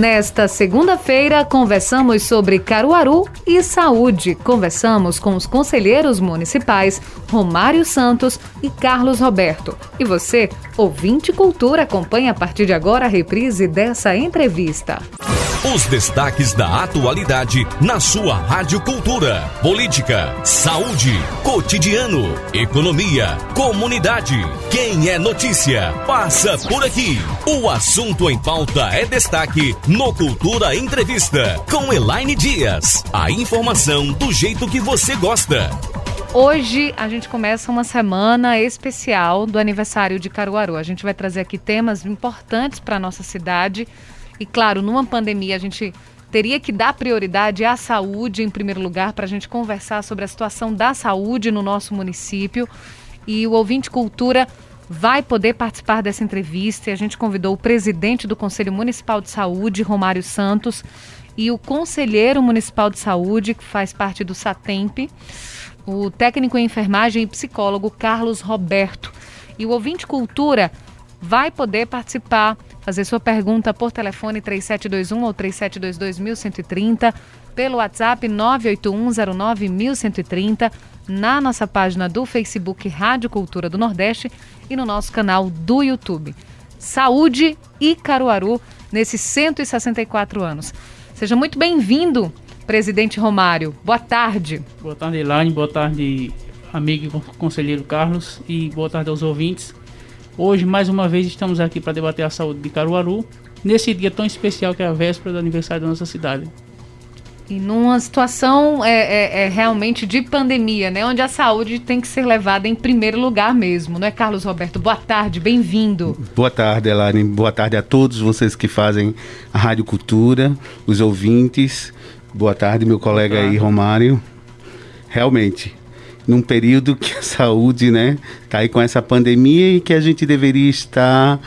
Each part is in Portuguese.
Nesta segunda-feira, conversamos sobre Caruaru e saúde. Conversamos com os conselheiros municipais Romário Santos e Carlos Roberto. E você, ouvinte cultura, acompanha a partir de agora a reprise dessa entrevista. Os destaques da atualidade na sua Rádio Cultura. Política, saúde, cotidiano, economia, comunidade. Quem é notícia, passa por aqui. O assunto em pauta é destaque no Cultura Entrevista com Elaine Dias. A informação do jeito que você gosta. Hoje a gente começa uma semana especial do aniversário de Caruaru. A gente vai trazer aqui temas importantes para a nossa cidade e claro, numa pandemia a gente teria que dar prioridade à saúde em primeiro lugar para a gente conversar sobre a situação da saúde no nosso município. E o ouvinte cultura vai poder participar dessa entrevista. A gente convidou o presidente do Conselho Municipal de Saúde, Romário Santos, e o conselheiro municipal de saúde, que faz parte do SATEMP, o técnico em enfermagem e psicólogo Carlos Roberto. E o ouvinte cultura vai poder participar fazer sua pergunta por telefone 3721 ou 3722 pelo WhatsApp 981091130, na nossa página do Facebook Rádio Cultura do Nordeste e no nosso canal do YouTube. Saúde e Caruaru nesses 164 anos. Seja muito bem-vindo, presidente Romário. Boa tarde. Boa tarde, Elaine. Boa tarde, amigo e conselheiro Carlos. E boa tarde aos ouvintes. Hoje, mais uma vez, estamos aqui para debater a saúde de Caruaru, nesse dia tão especial que é a véspera do aniversário da nossa cidade. E numa situação é, é, é, realmente de pandemia, né? Onde a saúde tem que ser levada em primeiro lugar mesmo, não é, Carlos Roberto? Boa tarde, bem-vindo. Boa tarde, Elane. Boa tarde a todos vocês que fazem a Rádio Cultura, os ouvintes. Boa tarde, meu colega aí, Romário. Realmente, num período que a saúde, né, tá aí com essa pandemia e que a gente deveria estar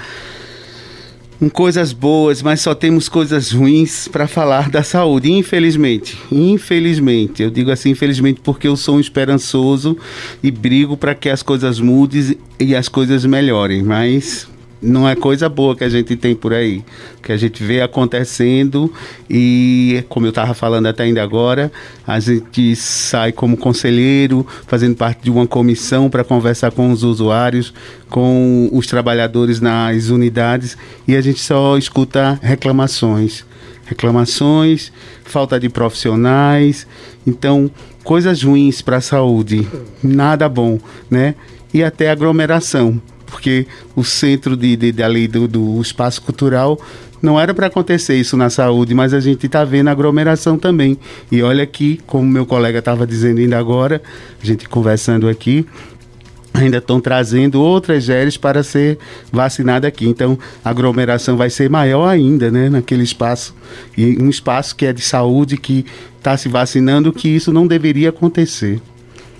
com coisas boas, mas só temos coisas ruins para falar da saúde, infelizmente. Infelizmente, eu digo assim, infelizmente, porque eu sou um esperançoso e brigo para que as coisas mudem e as coisas melhorem, mas não é coisa boa que a gente tem por aí, que a gente vê acontecendo e, como eu estava falando até ainda agora, a gente sai como conselheiro, fazendo parte de uma comissão para conversar com os usuários, com os trabalhadores nas unidades e a gente só escuta reclamações. Reclamações, falta de profissionais, então coisas ruins para a saúde, nada bom, né? E até aglomeração porque o centro de, de, de ali do, do espaço cultural não era para acontecer isso na saúde, mas a gente está vendo aglomeração também. E olha aqui, como meu colega estava dizendo ainda agora, a gente conversando aqui, ainda estão trazendo outras géreas para ser vacinada aqui. Então, a aglomeração vai ser maior ainda, né, naquele espaço. E um espaço que é de saúde, que está se vacinando, que isso não deveria acontecer.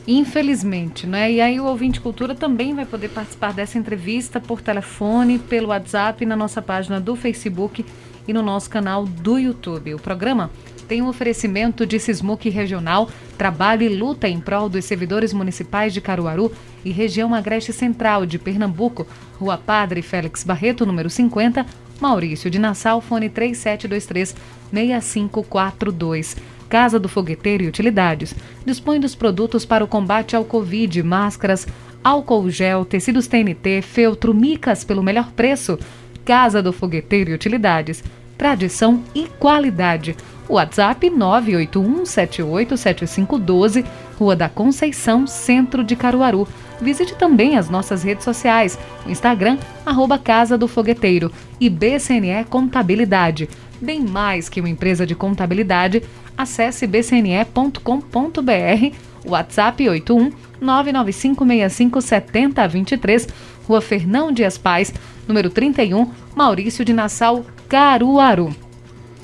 Infelizmente, né? E aí o ouvinte cultura também vai poder participar dessa entrevista por telefone, pelo WhatsApp, na nossa página do Facebook e no nosso canal do YouTube. O programa tem um oferecimento de Sismuc Regional, trabalho e luta em prol dos servidores municipais de Caruaru e região agreste central de Pernambuco, Rua Padre Félix Barreto, número 50, Maurício de Nassau, fone 3723 6542. Casa do Fogueteiro e Utilidades dispõe dos produtos para o combate ao Covid, máscaras, álcool gel, tecidos TNT, feltro, micas pelo melhor preço. Casa do Fogueteiro e Utilidades. Tradição e qualidade. WhatsApp 981787512, Rua da Conceição, Centro de Caruaru. Visite também as nossas redes sociais, o Instagram, arroba Casa do Fogueteiro e BCNE Contabilidade. Bem mais que uma empresa de contabilidade, acesse bcne.com.br, WhatsApp 81 995657023, Rua Fernão Dias Paz, número 31, Maurício de Nassau, Caruaru.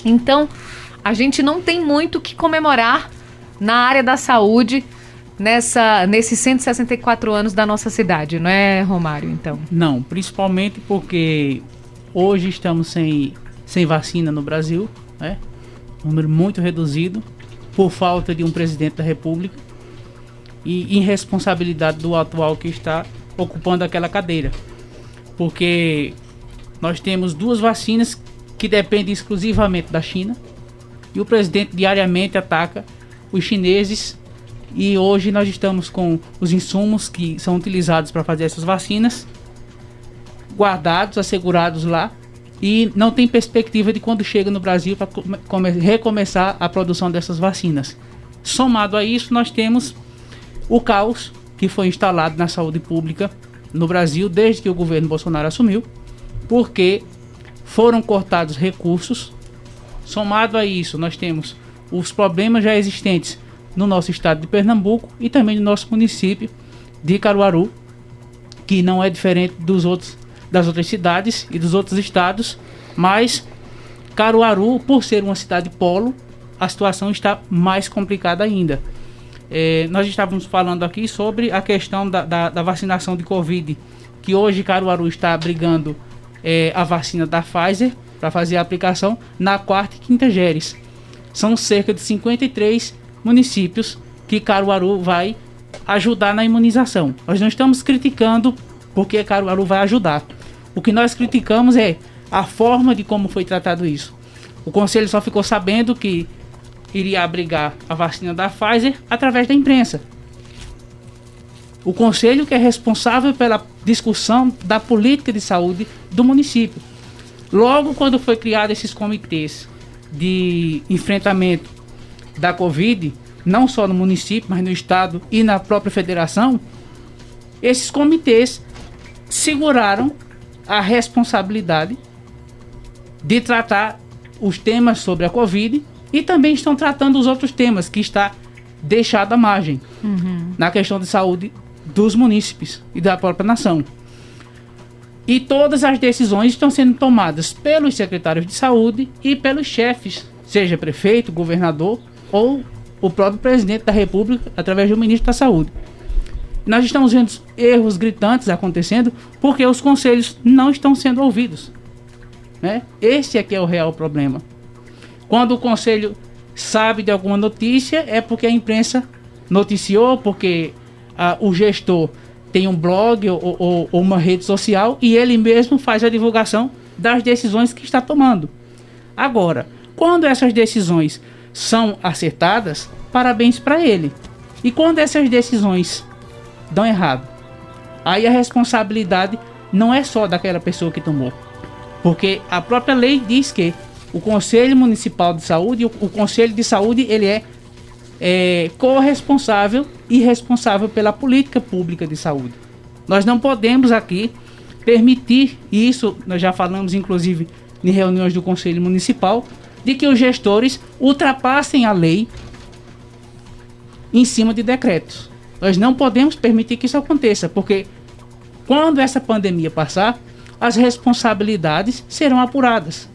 Então, a gente não tem muito que comemorar na área da saúde nessa nesses 164 anos da nossa cidade, não é, Romário, então? Não, principalmente porque hoje estamos sem sem vacina no Brasil, né? Um número muito reduzido por falta de um presidente da República e irresponsabilidade do atual que está ocupando aquela cadeira. Porque nós temos duas vacinas que depende exclusivamente da China. E o presidente diariamente ataca os chineses. E hoje nós estamos com os insumos que são utilizados para fazer essas vacinas guardados, assegurados lá. E não tem perspectiva de quando chega no Brasil para recomeçar a produção dessas vacinas. Somado a isso, nós temos o caos que foi instalado na saúde pública no Brasil desde que o governo Bolsonaro assumiu, porque foram cortados recursos. Somado a isso, nós temos os problemas já existentes no nosso estado de Pernambuco e também no nosso município de Caruaru, que não é diferente dos outros das outras cidades e dos outros estados, mas Caruaru, por ser uma cidade polo, a situação está mais complicada ainda. É, nós estávamos falando aqui sobre a questão da, da, da, vacinação de Covid, que hoje Caruaru está abrigando é, a vacina da Pfizer para fazer a aplicação na quarta e quinta geres. São cerca de 53 municípios que Caruaru vai ajudar na imunização. Nós não estamos criticando porque Caruaru vai ajudar. O que nós criticamos é a forma de como foi tratado isso. O conselho só ficou sabendo que iria abrigar a vacina da Pfizer através da imprensa. O conselho que é responsável pela discussão da política de saúde do município. Logo quando foi criado esses comitês de enfrentamento da Covid, não só no município, mas no estado e na própria federação, esses comitês seguraram a responsabilidade de tratar os temas sobre a Covid e também estão tratando os outros temas que está deixado à margem uhum. na questão de saúde dos munícipes e da própria nação. E todas as decisões estão sendo tomadas pelos secretários de saúde e pelos chefes, seja prefeito, governador ou o próprio presidente da República através do ministro da Saúde. Nós estamos vendo erros gritantes acontecendo porque os conselhos não estão sendo ouvidos. Né? Esse aqui é, é o real problema. Quando o conselho sabe de alguma notícia, é porque a imprensa noticiou, porque ah, o gestor tem um blog ou, ou, ou, uma rede social e ele mesmo faz a divulgação das decisões que está tomando. Agora, quando essas decisões são acertadas, parabéns para ele. E quando essas decisões dão errado, aí a responsabilidade não é só daquela pessoa que tomou. Porque a própria lei diz que o Conselho Municipal de Saúde, o, o Conselho de Saúde, ele é, é corresponsável e responsável pela política pública de saúde. Nós não podemos aqui permitir isso, nós já falamos inclusive em reuniões do Conselho Municipal, de que os gestores ultrapassem a lei em cima de decretos. Nós não podemos permitir que isso aconteça, porque quando essa pandemia passar, as responsabilidades serão apuradas.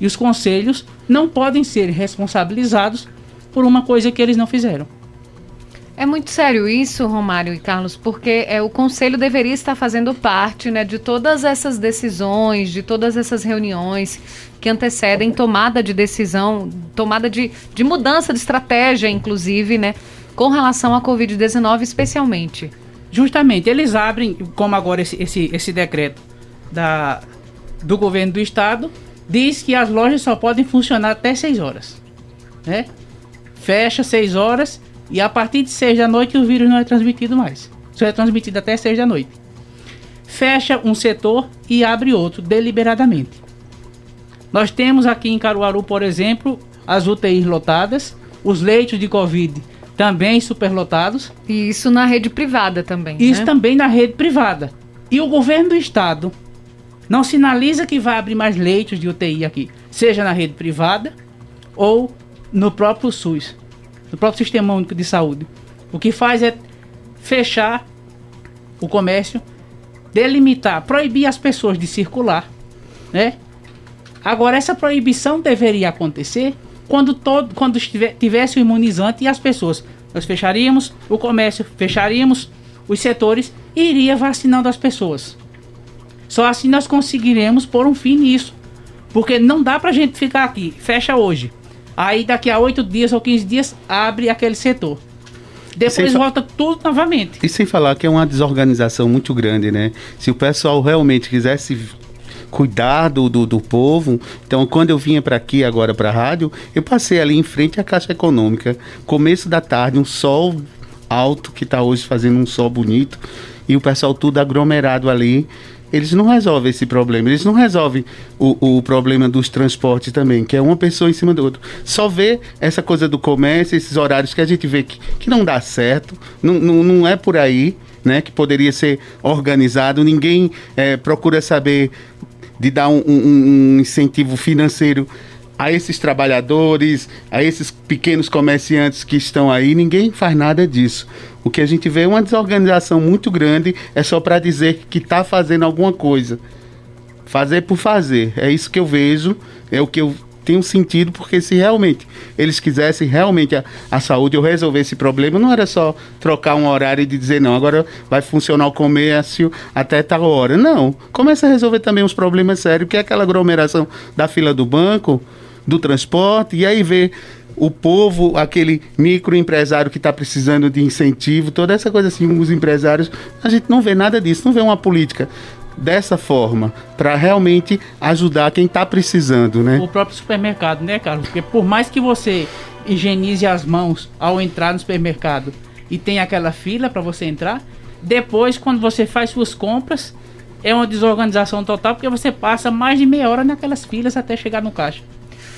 E os conselhos não podem ser responsabilizados por uma coisa que eles não fizeram. É muito sério isso, Romário e Carlos, porque é, o conselho deveria estar fazendo parte né, de todas essas decisões, de todas essas reuniões que antecedem tomada de decisão, tomada de, de mudança de estratégia, inclusive, né, com relação à Covid-19 especialmente. Justamente, eles abrem, como agora esse, esse, esse decreto da, do governo do estado, diz que as lojas só podem funcionar até 6 horas. Né? Fecha 6 horas e a partir de 6 da noite o vírus não é transmitido mais. Só é transmitido até 6 da noite. Fecha um setor e abre outro deliberadamente. Nós temos aqui em Caruaru, por exemplo, as UTIs lotadas, os leitos de Covid também superlotados. E isso na rede privada também. Isso né? também na rede privada. E o governo do estado não sinaliza que vai abrir mais leitos de UTI aqui, seja na rede privada ou no próprio SUS, no próprio Sistema Único de Saúde. O que faz é fechar o comércio, delimitar, proibir as pessoas de circular, né? Agora essa proibição deveria acontecer quando todo quando tivesse o imunizante e as pessoas nós fecharíamos o comércio, fecharíamos os setores e iria vacinando as pessoas. Só assim nós conseguiremos pôr um fim nisso. Porque não dá pra gente ficar aqui, fecha hoje. Aí daqui a 8 dias ou 15 dias abre aquele setor. Depois volta tudo novamente. E sem falar que é uma desorganização muito grande, né? Se o pessoal realmente quisesse cuidar do, do, do povo. Então, quando eu vinha para aqui agora para a rádio, eu passei ali em frente à Caixa Econômica, começo da tarde, um sol alto que está hoje fazendo um sol bonito e o pessoal tudo aglomerado ali. Eles não resolvem esse problema, eles não resolvem o, o problema dos transportes também, que é uma pessoa em cima do outro. Só vê essa coisa do comércio, esses horários que a gente vê que, que não dá certo, não, não, não é por aí, né? Que poderia ser organizado, ninguém é, procura saber de dar um, um, um incentivo financeiro a esses trabalhadores, a esses pequenos comerciantes que estão aí, ninguém faz nada disso. O que a gente vê é uma desorganização muito grande, é só para dizer que está fazendo alguma coisa. Fazer por fazer. É isso que eu vejo, é o que eu tenho sentido, porque se realmente eles quisessem realmente a, a saúde ou resolver esse problema, não era só trocar um horário e dizer, não, agora vai funcionar o comércio até tal hora. Não. Começa a resolver também os problemas sérios, que é aquela aglomeração da fila do banco, do transporte, e aí ver o povo, aquele microempresário que está precisando de incentivo, toda essa coisa assim, os empresários, a gente não vê nada disso, não vê uma política dessa forma para realmente ajudar quem está precisando, né? O próprio supermercado, né, Carlos? Porque por mais que você higienize as mãos ao entrar no supermercado e tem aquela fila para você entrar, depois quando você faz suas compras é uma desorganização total porque você passa mais de meia hora naquelas filas até chegar no caixa.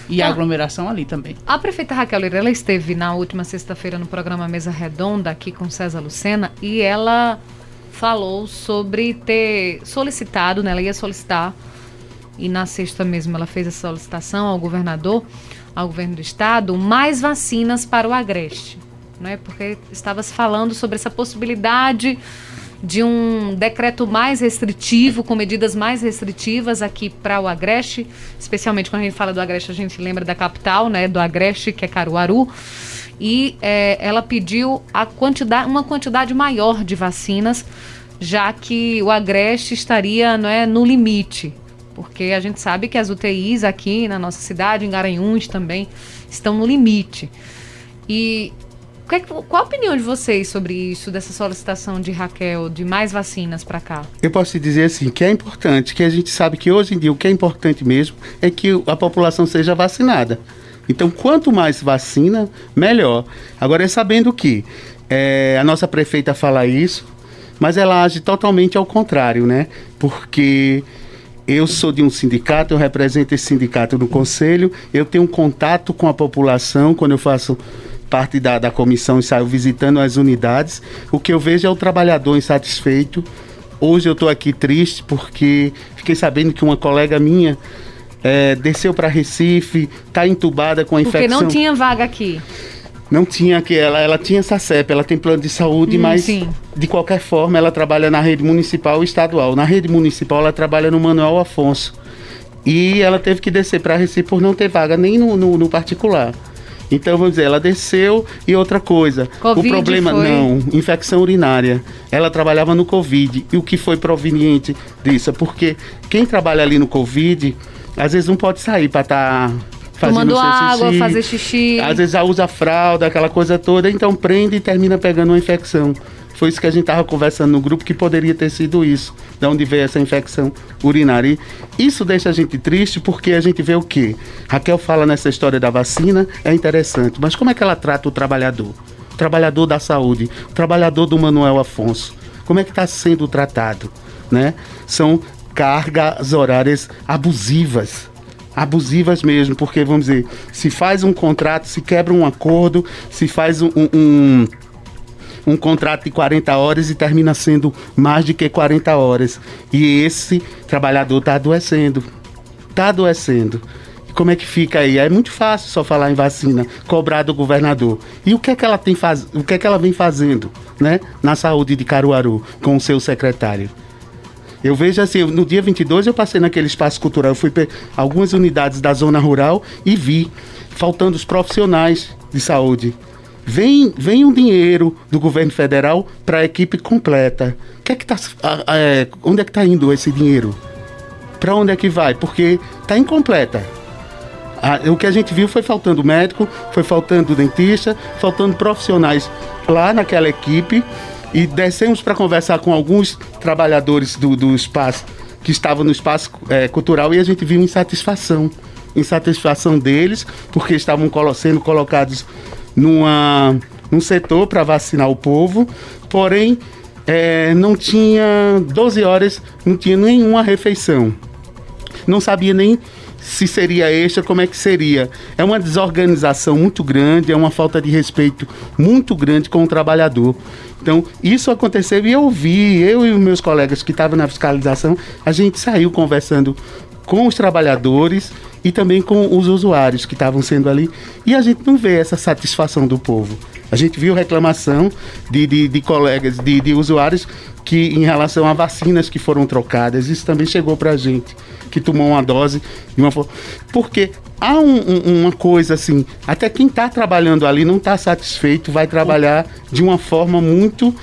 E a ah. aglomeração ali também. A prefeita Raquel Lira, ela esteve na última sexta-feira no programa Mesa Redonda aqui com César Lucena e ela falou sobre ter solicitado, né, ela ia solicitar, e na sexta mesmo ela fez a solicitação ao governador, ao governo do estado, mais vacinas para o Agreste. Né, porque estava se falando sobre essa possibilidade de um decreto mais restritivo, com medidas mais restritivas aqui para o Agreste, especialmente quando a gente fala do Agreste, a gente lembra da capital, né, do Agreste, que é Caruaru e é, ela pediu a quantidade, uma quantidade maior de vacinas, já que o Agreste estaria não é, no limite. Porque a gente sabe que as UTIs aqui na nossa cidade, em Garanhuns também, estão no limite. E é qual a opinião de vocês sobre isso, dessa solicitação de Raquel, de mais vacinas para cá? Eu posso te dizer assim, que é importante, que a gente sabe que hoje em dia o que é importante mesmo é que a população seja vacinada. Então, quanto mais vacina, melhor. Agora, é sabendo que é, a nossa prefeita fala isso, mas ela age totalmente ao contrário, né? Porque eu sou de um sindicato, eu represento esse sindicato no conselho, eu tenho um contato com a população quando eu faço parte da, da comissão e saio visitando as unidades. O que eu vejo é o trabalhador insatisfeito. Hoje eu estou aqui triste porque fiquei sabendo que uma colega minha é, desceu para Recife, está entubada com a infecção. Porque não tinha vaga aqui. Não tinha que ela, ela tinha essa CEP, ela tem plano de saúde, hum, mas sim. de qualquer forma ela trabalha na rede municipal e estadual. Na rede municipal ela trabalha no Manuel Afonso. E ela teve que descer para Recife por não ter vaga nem no, no, no particular. Então, vamos dizer, ela desceu e outra coisa. COVID o problema, foi... não, infecção urinária. Ela trabalhava no Covid. E o que foi proveniente disso? Porque quem trabalha ali no Covid às vezes não pode sair para estar tá fazendo Tomando água, xixi. fazer xixi. Às vezes já usa fralda, aquela coisa toda, então prende e termina pegando uma infecção. Foi isso que a gente estava conversando no grupo, que poderia ter sido isso, de onde veio essa infecção urinária. E isso deixa a gente triste porque a gente vê o quê? Raquel fala nessa história da vacina, é interessante, mas como é que ela trata o trabalhador? O trabalhador da saúde, o trabalhador do Manuel Afonso. Como é que está sendo tratado? Né? São cargas horárias abusivas. Abusivas mesmo, porque vamos dizer, se faz um contrato, se quebra um acordo, se faz um, um, um contrato de 40 horas e termina sendo mais de que 40 horas. E esse trabalhador está adoecendo. Está adoecendo. Como é que fica aí? É muito fácil só falar em vacina, cobrar do governador. E o que é que ela tem faz... o que é que ela vem fazendo, né, na saúde de Caruaru com o seu secretário? Eu vejo assim, no dia 22 eu passei naquele espaço cultural, eu fui para algumas unidades da zona rural e vi faltando os profissionais de saúde. Vem, vem um dinheiro do governo federal para a equipe completa. Que é que tá, é, onde é que está indo esse dinheiro? Para onde é que vai? Porque está incompleta. o que a gente viu foi faltando médico, foi faltando dentista, faltando profissionais lá naquela equipe e descemos para conversar com alguns trabalhadores do, do espaço que estavam no espaço é, cultural e a gente viu insatisfação. Insatisfação deles, porque estavam sendo colocados numa, num setor para vacinar o povo, porém é, não tinha 12 horas, não tinha nenhuma refeição. Não sabia nem se seria extra, como é que seria. É uma desorganização muito grande, é uma falta de respeito muito grande com o trabalhador. Então, isso aconteceu e eu vi, eu e meus colegas que estavam na fiscalização, a gente saiu conversando com os trabalhadores e também com os usuários que estavam sendo ali. E a gente não vê essa satisfação do povo. A gente viu reclamação de, de, de colegas, de, de usuários que em relação a vacinas que foram trocadas, isso também chegou para a gente, que tomou uma dose de uma. Porque há um, um, uma coisa assim, até quem está trabalhando ali não está satisfeito, vai trabalhar de uma forma muito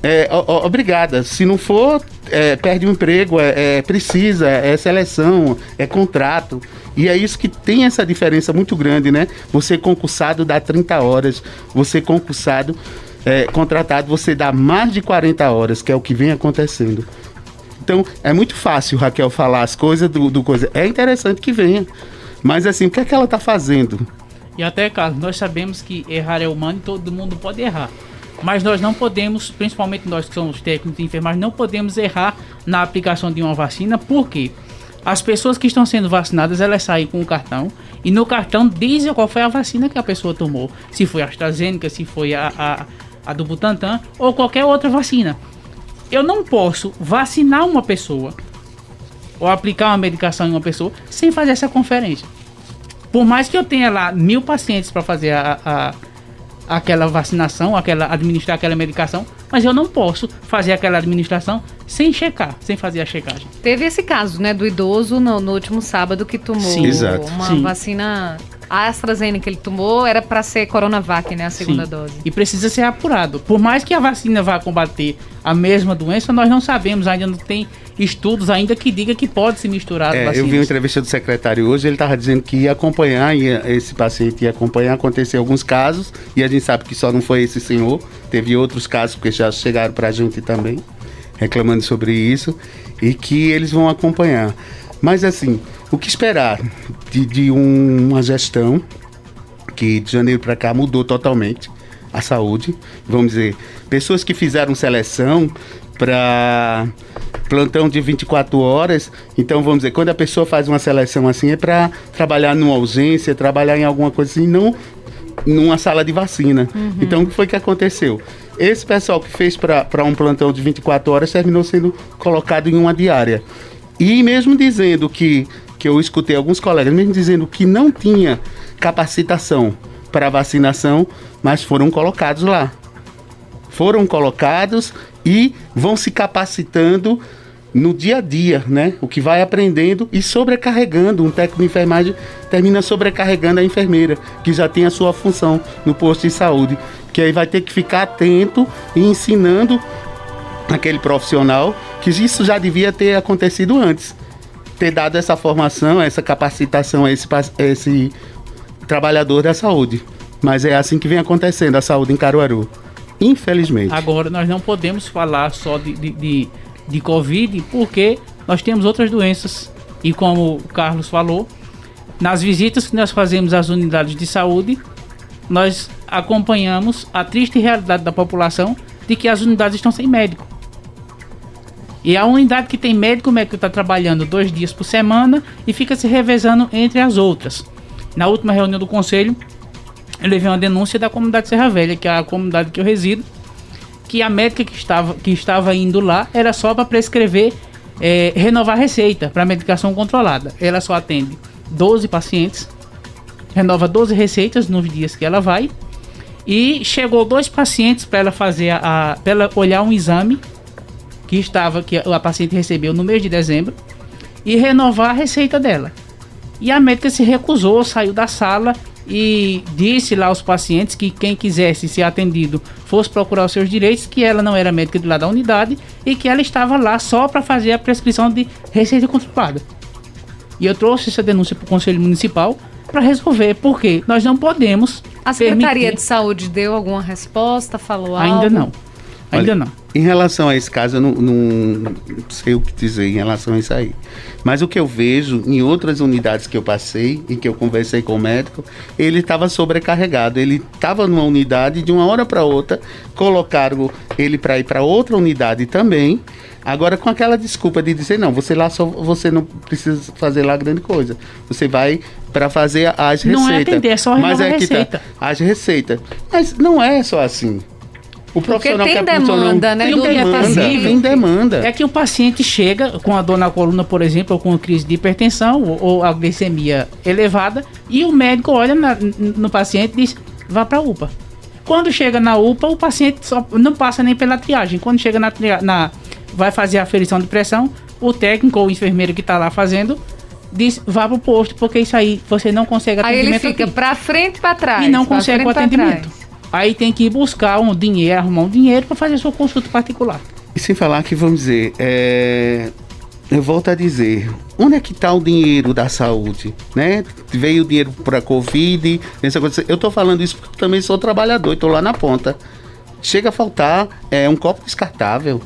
é, obrigada. Se não for, é, perde o emprego, é, é, precisa, é seleção, é contrato. E é isso que tem essa diferença muito grande, né? Você concursado dá 30 horas, você concursado é, contratado, você dá mais de 40 horas, que é o que vem acontecendo. Então, é muito fácil, Raquel, falar as coisas do, do coisa. É interessante que venha. Mas assim, o que é que ela está fazendo? E até, Carlos, nós sabemos que errar é humano e todo mundo pode errar. Mas nós não podemos, principalmente nós que somos técnicos de enfermagem, não podemos errar na aplicação de uma vacina, porque as pessoas que estão sendo vacinadas, elas saem com o cartão e no cartão dizem qual foi a vacina que a pessoa tomou. Se foi a AstraZeneca, se foi a, a a do Butantan ou qualquer outra vacina. Eu não posso vacinar uma pessoa ou aplicar uma medicação em uma pessoa sem fazer essa conferência. Por mais que eu tenha lá mil pacientes para fazer a, a, aquela vacinação, aquela administrar aquela medicação, mas eu não posso fazer aquela administração sem checar, sem fazer a checagem. Teve esse caso, né, do idoso no, no último sábado que tomou Sim, uma Sim. vacina a AstraZeneca que ele tomou era para ser Coronavac, né? A segunda Sim. dose. E precisa ser apurado. Por mais que a vacina vá combater a mesma doença, nós não sabemos, ainda não tem estudos ainda que diga que pode se misturar é, Eu vi uma entrevista do secretário hoje, ele estava dizendo que ia acompanhar, ia, esse paciente ia acompanhar, acontecer alguns casos, e a gente sabe que só não foi esse senhor, teve outros casos, porque já chegaram para a gente também, reclamando sobre isso, e que eles vão acompanhar. Mas assim, o que esperar de, de um, uma gestão que de janeiro para cá mudou totalmente a saúde? Vamos dizer, pessoas que fizeram seleção para plantão de 24 horas. Então, vamos dizer, quando a pessoa faz uma seleção assim, é para trabalhar numa ausência, trabalhar em alguma coisa assim, não numa sala de vacina. Uhum. Então, o que foi que aconteceu? Esse pessoal que fez para um plantão de 24 horas terminou sendo colocado em uma diária. E mesmo dizendo que que eu escutei alguns colegas mesmo dizendo que não tinha capacitação para vacinação, mas foram colocados lá. Foram colocados e vão se capacitando no dia a dia, né? O que vai aprendendo e sobrecarregando. Um técnico de enfermagem termina sobrecarregando a enfermeira, que já tem a sua função no posto de saúde. Que aí vai ter que ficar atento e ensinando aquele profissional que isso já devia ter acontecido antes ter dado essa formação, essa capacitação a esse, a esse trabalhador da saúde. Mas é assim que vem acontecendo a saúde em Caruaru. Infelizmente. Agora, nós não podemos falar só de, de, de, de Covid, porque nós temos outras doenças. E como o Carlos falou, nas visitas que nós fazemos às unidades de saúde, nós acompanhamos a triste realidade da população de que as unidades estão sem médico. E a unidade que tem médico, o médico está trabalhando dois dias por semana e fica se revezando entre as outras. Na última reunião do conselho, eu levei uma denúncia da comunidade Serra Velha, que é a comunidade que eu resido, que a médica que estava, que estava indo lá era só para prescrever, é, renovar receita para medicação controlada. Ela só atende 12 pacientes, renova 12 receitas nos dias que ela vai. E chegou dois pacientes para ela fazer a, para ela olhar um exame que estava que a paciente recebeu no mês de dezembro e renovar a receita dela. E a médica se recusou, saiu da sala e disse lá aos pacientes que quem quisesse ser atendido fosse procurar os seus direitos, que ela não era médica de lá da unidade e que ela estava lá só para fazer a prescrição de receita controlada. E eu trouxe essa denúncia para o Conselho Municipal para resolver, porque nós não podemos. A Secretaria permitir... de Saúde deu alguma resposta? Falou Ainda não. Ainda Olha, não. Em relação a esse caso, eu não, não, sei o que dizer em relação a isso aí. Mas o que eu vejo em outras unidades que eu passei e que eu conversei com o médico, ele estava sobrecarregado. Ele estava numa unidade de uma hora para outra, colocaram ele para ir para outra unidade também. Agora com aquela desculpa de dizer não, você lá só você não precisa fazer lá grande coisa. Você vai para fazer as receitas. Não é atender, é só Mas é tá, receita. Tá, as receitas. Mas não é só assim. O profissional Porque tem que demanda, né? Tem demanda, tem demanda. É que o paciente chega com a dor na coluna, por exemplo, ou com crise de hipertensão, ou, ou a glicemia elevada, e o médico olha na, no paciente e diz, vá para a UPA. Quando chega na UPA, o paciente só não passa nem pela triagem. Quando chega na, na vai fazer a aferição de pressão, o técnico ou o enfermeiro que está lá fazendo diz vá pro posto, porque isso aí você não consegue atendimento. Aí ele fica para frente e para trás. E não consegue o atendimento. Aí tem que buscar um dinheiro, arrumar um dinheiro para fazer sua consulta particular. E sem falar que, vamos dizer, é... eu volto a dizer, onde é que está o dinheiro da saúde? Né? Veio o dinheiro para a Covid, eu estou falando isso porque também sou trabalhador, estou lá na ponta. Chega a faltar é, um copo descartável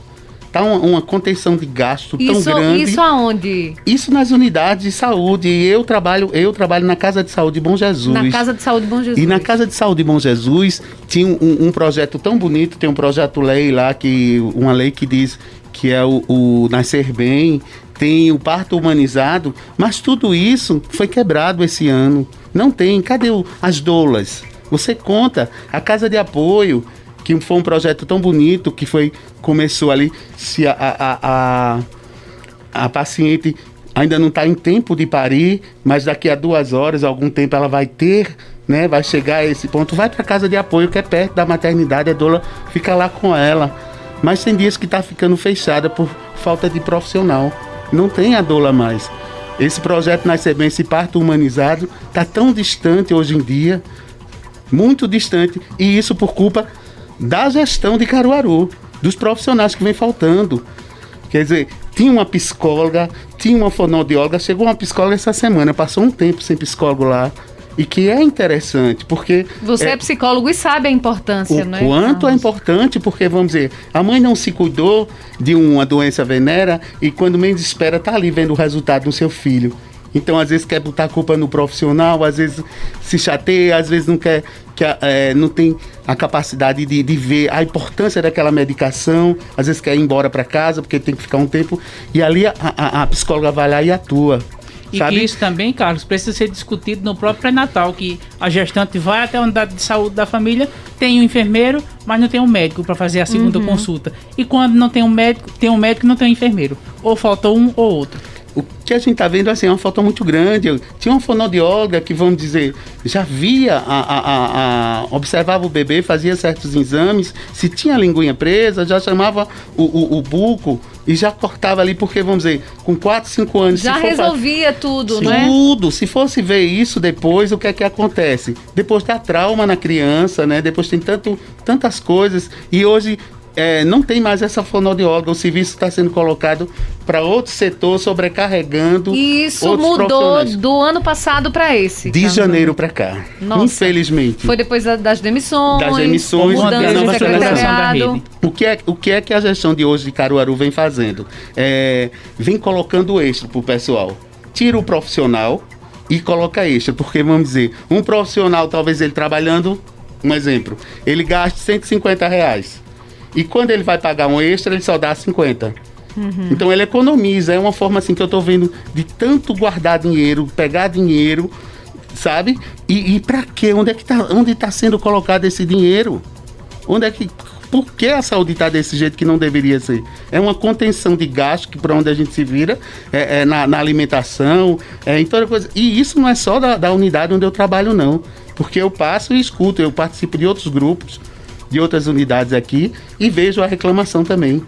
tá uma, uma, contenção de gasto isso, tão grande. Isso aonde? Isso nas unidades de saúde. Eu trabalho, eu trabalho na Casa de Saúde Bom Jesus. Na Casa de Saúde Bom Jesus. E na Casa de Saúde Bom Jesus tinha um, um projeto tão bonito, tem um projeto lei lá que uma lei que diz que é o, o Nascer Bem, tem o parto humanizado, mas tudo isso foi quebrado esse ano. Não tem. Cadê o, as doulas? Você conta a casa de apoio, que foi um projeto tão bonito que foi começou ali se a, a, a, a paciente ainda não está em tempo de parir, mas daqui a duas horas, algum tempo ela vai ter, né? Vai chegar a esse ponto, vai para casa de apoio que é perto da maternidade, a doula fica lá com ela. Mas tem dias que está ficando fechada por falta de profissional. Não tem a doula mais. Esse projeto Nascer Bem, esse parto humanizado, está tão distante hoje em dia, muito distante, e isso por culpa da gestão de Caruaru, dos profissionais que vem faltando. Quer dizer, tinha uma psicóloga, tinha uma fonoaudióloga, chegou uma psicóloga essa semana, passou um tempo sem psicólogo lá. E que é interessante, porque. Você é, é psicólogo e sabe a importância, o não é? Quanto é importante, porque, vamos dizer, a mãe não se cuidou de uma doença venera e quando menos espera, está ali vendo o resultado no seu filho. Então, às vezes, quer botar a culpa no profissional, às vezes se chateia, às vezes não quer, que é, não tem a capacidade de, de ver a importância daquela medicação, às vezes quer ir embora para casa porque tem que ficar um tempo. E ali a, a, a psicóloga vai lá e atua. E sabe? que isso também, Carlos, precisa ser discutido no próprio pré-natal, que a gestante vai até a unidade de saúde da família, tem um enfermeiro, mas não tem um médico para fazer a segunda uhum. consulta. E quando não tem um médico, tem um médico e não tem um enfermeiro. Ou falta um ou outro o que a gente está vendo assim, é uma falta muito grande. Eu, tinha uma fonoaudióloga que, vamos dizer, já via, a, a, a, observava o bebê, fazia certos exames, se tinha a linguinha presa, já chamava o, o, o buco e já cortava ali, porque, vamos dizer, com 4, 5 anos... Já resolvia tudo, Sim, né? Tudo. Se fosse ver isso depois, o que é que acontece? Depois dá trauma na criança, né? Depois tem tanto, tantas coisas. E hoje é, não tem mais essa fonoaudióloga, o serviço está sendo colocado para outro setor, sobrecarregando. E isso mudou do ano passado para esse. De janeiro para cá. Nossa. Infelizmente. Foi depois das demissões. Das demissões da nova secretariado. O que, é, o que é que a gestão de hoje de Caruaru vem fazendo? É, vem colocando extra para o pessoal. Tira o profissional e coloca extra, porque vamos dizer, um profissional, talvez ele trabalhando, um exemplo, ele gaste 150 reais e quando ele vai pagar um extra, ele só dá 50. Uhum. Então ele economiza. É uma forma assim que eu estou vendo de tanto guardar dinheiro, pegar dinheiro, sabe? E, e para quê? Onde é que tá, onde está sendo colocado esse dinheiro? Onde é que por que a saúde está desse jeito que não deveria ser? É uma contenção de gasto que para onde a gente se vira, é, é na, na, alimentação, é em toda coisa. E isso não é só da, da unidade onde eu trabalho, não. Porque eu passo e escuto, eu participo de outros grupos, de outras unidades aqui e vejo a reclamação também.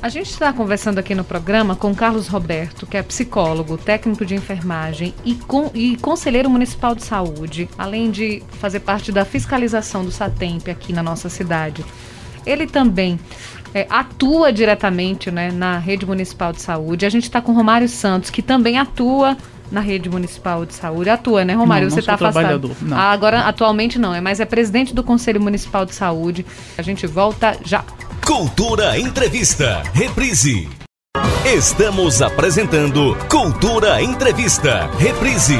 A gente está conversando aqui no programa com Carlos Roberto, que é psicólogo, técnico de enfermagem e, com, e conselheiro municipal de saúde, além de fazer parte da fiscalização do SATEMP aqui na nossa cidade. Ele também é, atua diretamente né, na rede municipal de saúde. A gente está com Romário Santos, que também atua na rede municipal de saúde. Atua, né, Romário? Não, não Você está afastado. Não. Ah, agora, atualmente não, é, mas é presidente do Conselho Municipal de Saúde. A gente volta já. Cultura Entrevista. Reprise. Estamos apresentando Cultura Entrevista. Reprise.